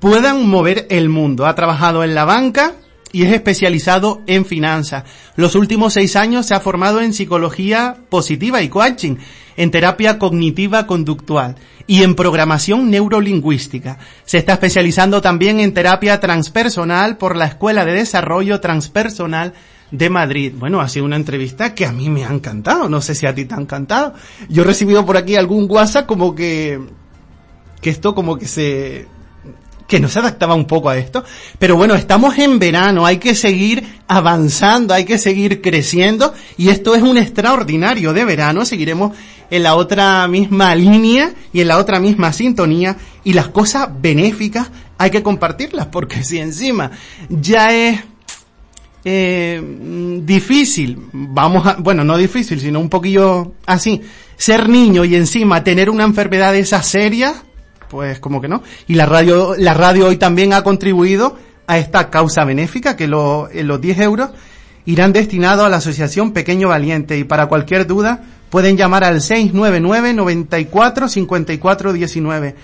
puedan mover el mundo. Ha trabajado en la banca, y es especializado en finanzas. Los últimos seis años se ha formado en psicología positiva y coaching, en terapia cognitiva conductual y en programación neurolingüística. Se está especializando también en terapia transpersonal por la Escuela de Desarrollo Transpersonal de Madrid. Bueno, ha sido una entrevista que a mí me ha encantado. No sé si a ti te ha encantado. Yo he recibido por aquí algún WhatsApp como que, que esto como que se, que no se adaptaba un poco a esto. Pero bueno, estamos en verano, hay que seguir avanzando, hay que seguir creciendo y esto es un extraordinario de verano. Seguiremos en la otra misma línea y en la otra misma sintonía y las cosas benéficas hay que compartirlas porque si encima ya es eh, difícil, vamos a, bueno, no difícil, sino un poquillo así, ser niño y encima tener una enfermedad de esa seria, pues como que no. Y la radio, la radio hoy también ha contribuido a esta causa benéfica que lo, los 10 euros irán destinados a la Asociación Pequeño Valiente y para cualquier duda pueden llamar al 699 94 54 19.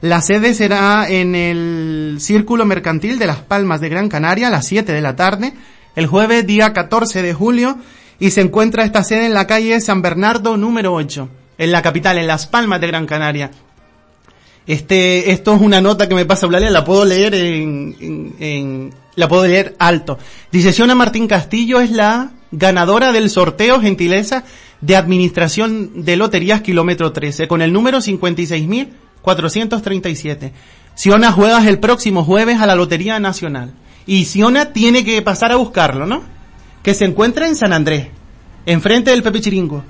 La sede será en el Círculo Mercantil de Las Palmas de Gran Canaria a las 7 de la tarde, el jueves día 14 de julio, y se encuentra esta sede en la calle San Bernardo número 8, en la capital, en Las Palmas de Gran Canaria. Este, esto es una nota que me pasa Eulalia, la puedo leer en, en, la puedo leer alto. Dice, Siona Martín Castillo es la ganadora del sorteo gentileza de administración de loterías kilómetro 13 con el número 56.437. Siona juegas el próximo jueves a la Lotería Nacional. Y Siona tiene que pasar a buscarlo, ¿no? Que se encuentra en San Andrés, enfrente del Pepe Chiringo.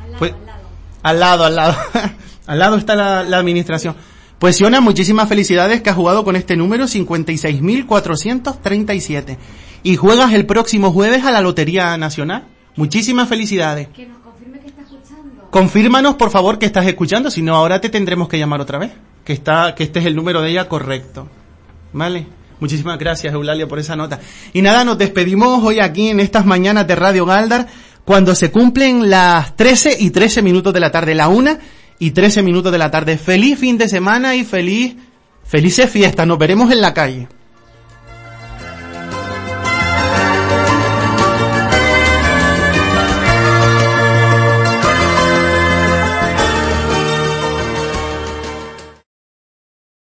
al lado, al lado. Al lado, al lado. Al lado está la, administración. Pues Siona, muchísimas felicidades que has jugado con este número 56.437. Y juegas el próximo jueves a la Lotería Nacional. Muchísimas felicidades. Que nos confirme que estás escuchando. Confírmanos, por favor, que estás escuchando, si no ahora te tendremos que llamar otra vez. Que está, que este es el número de ella correcto. ¿Vale? Muchísimas gracias, Eulalia, por esa nota. Y nada, nos despedimos hoy aquí en estas mañanas de Radio Galdar, cuando se cumplen las 13 y 13 minutos de la tarde, la una y 13 minutos de la tarde. Feliz fin de semana y feliz, felices fiestas. Nos veremos en la calle.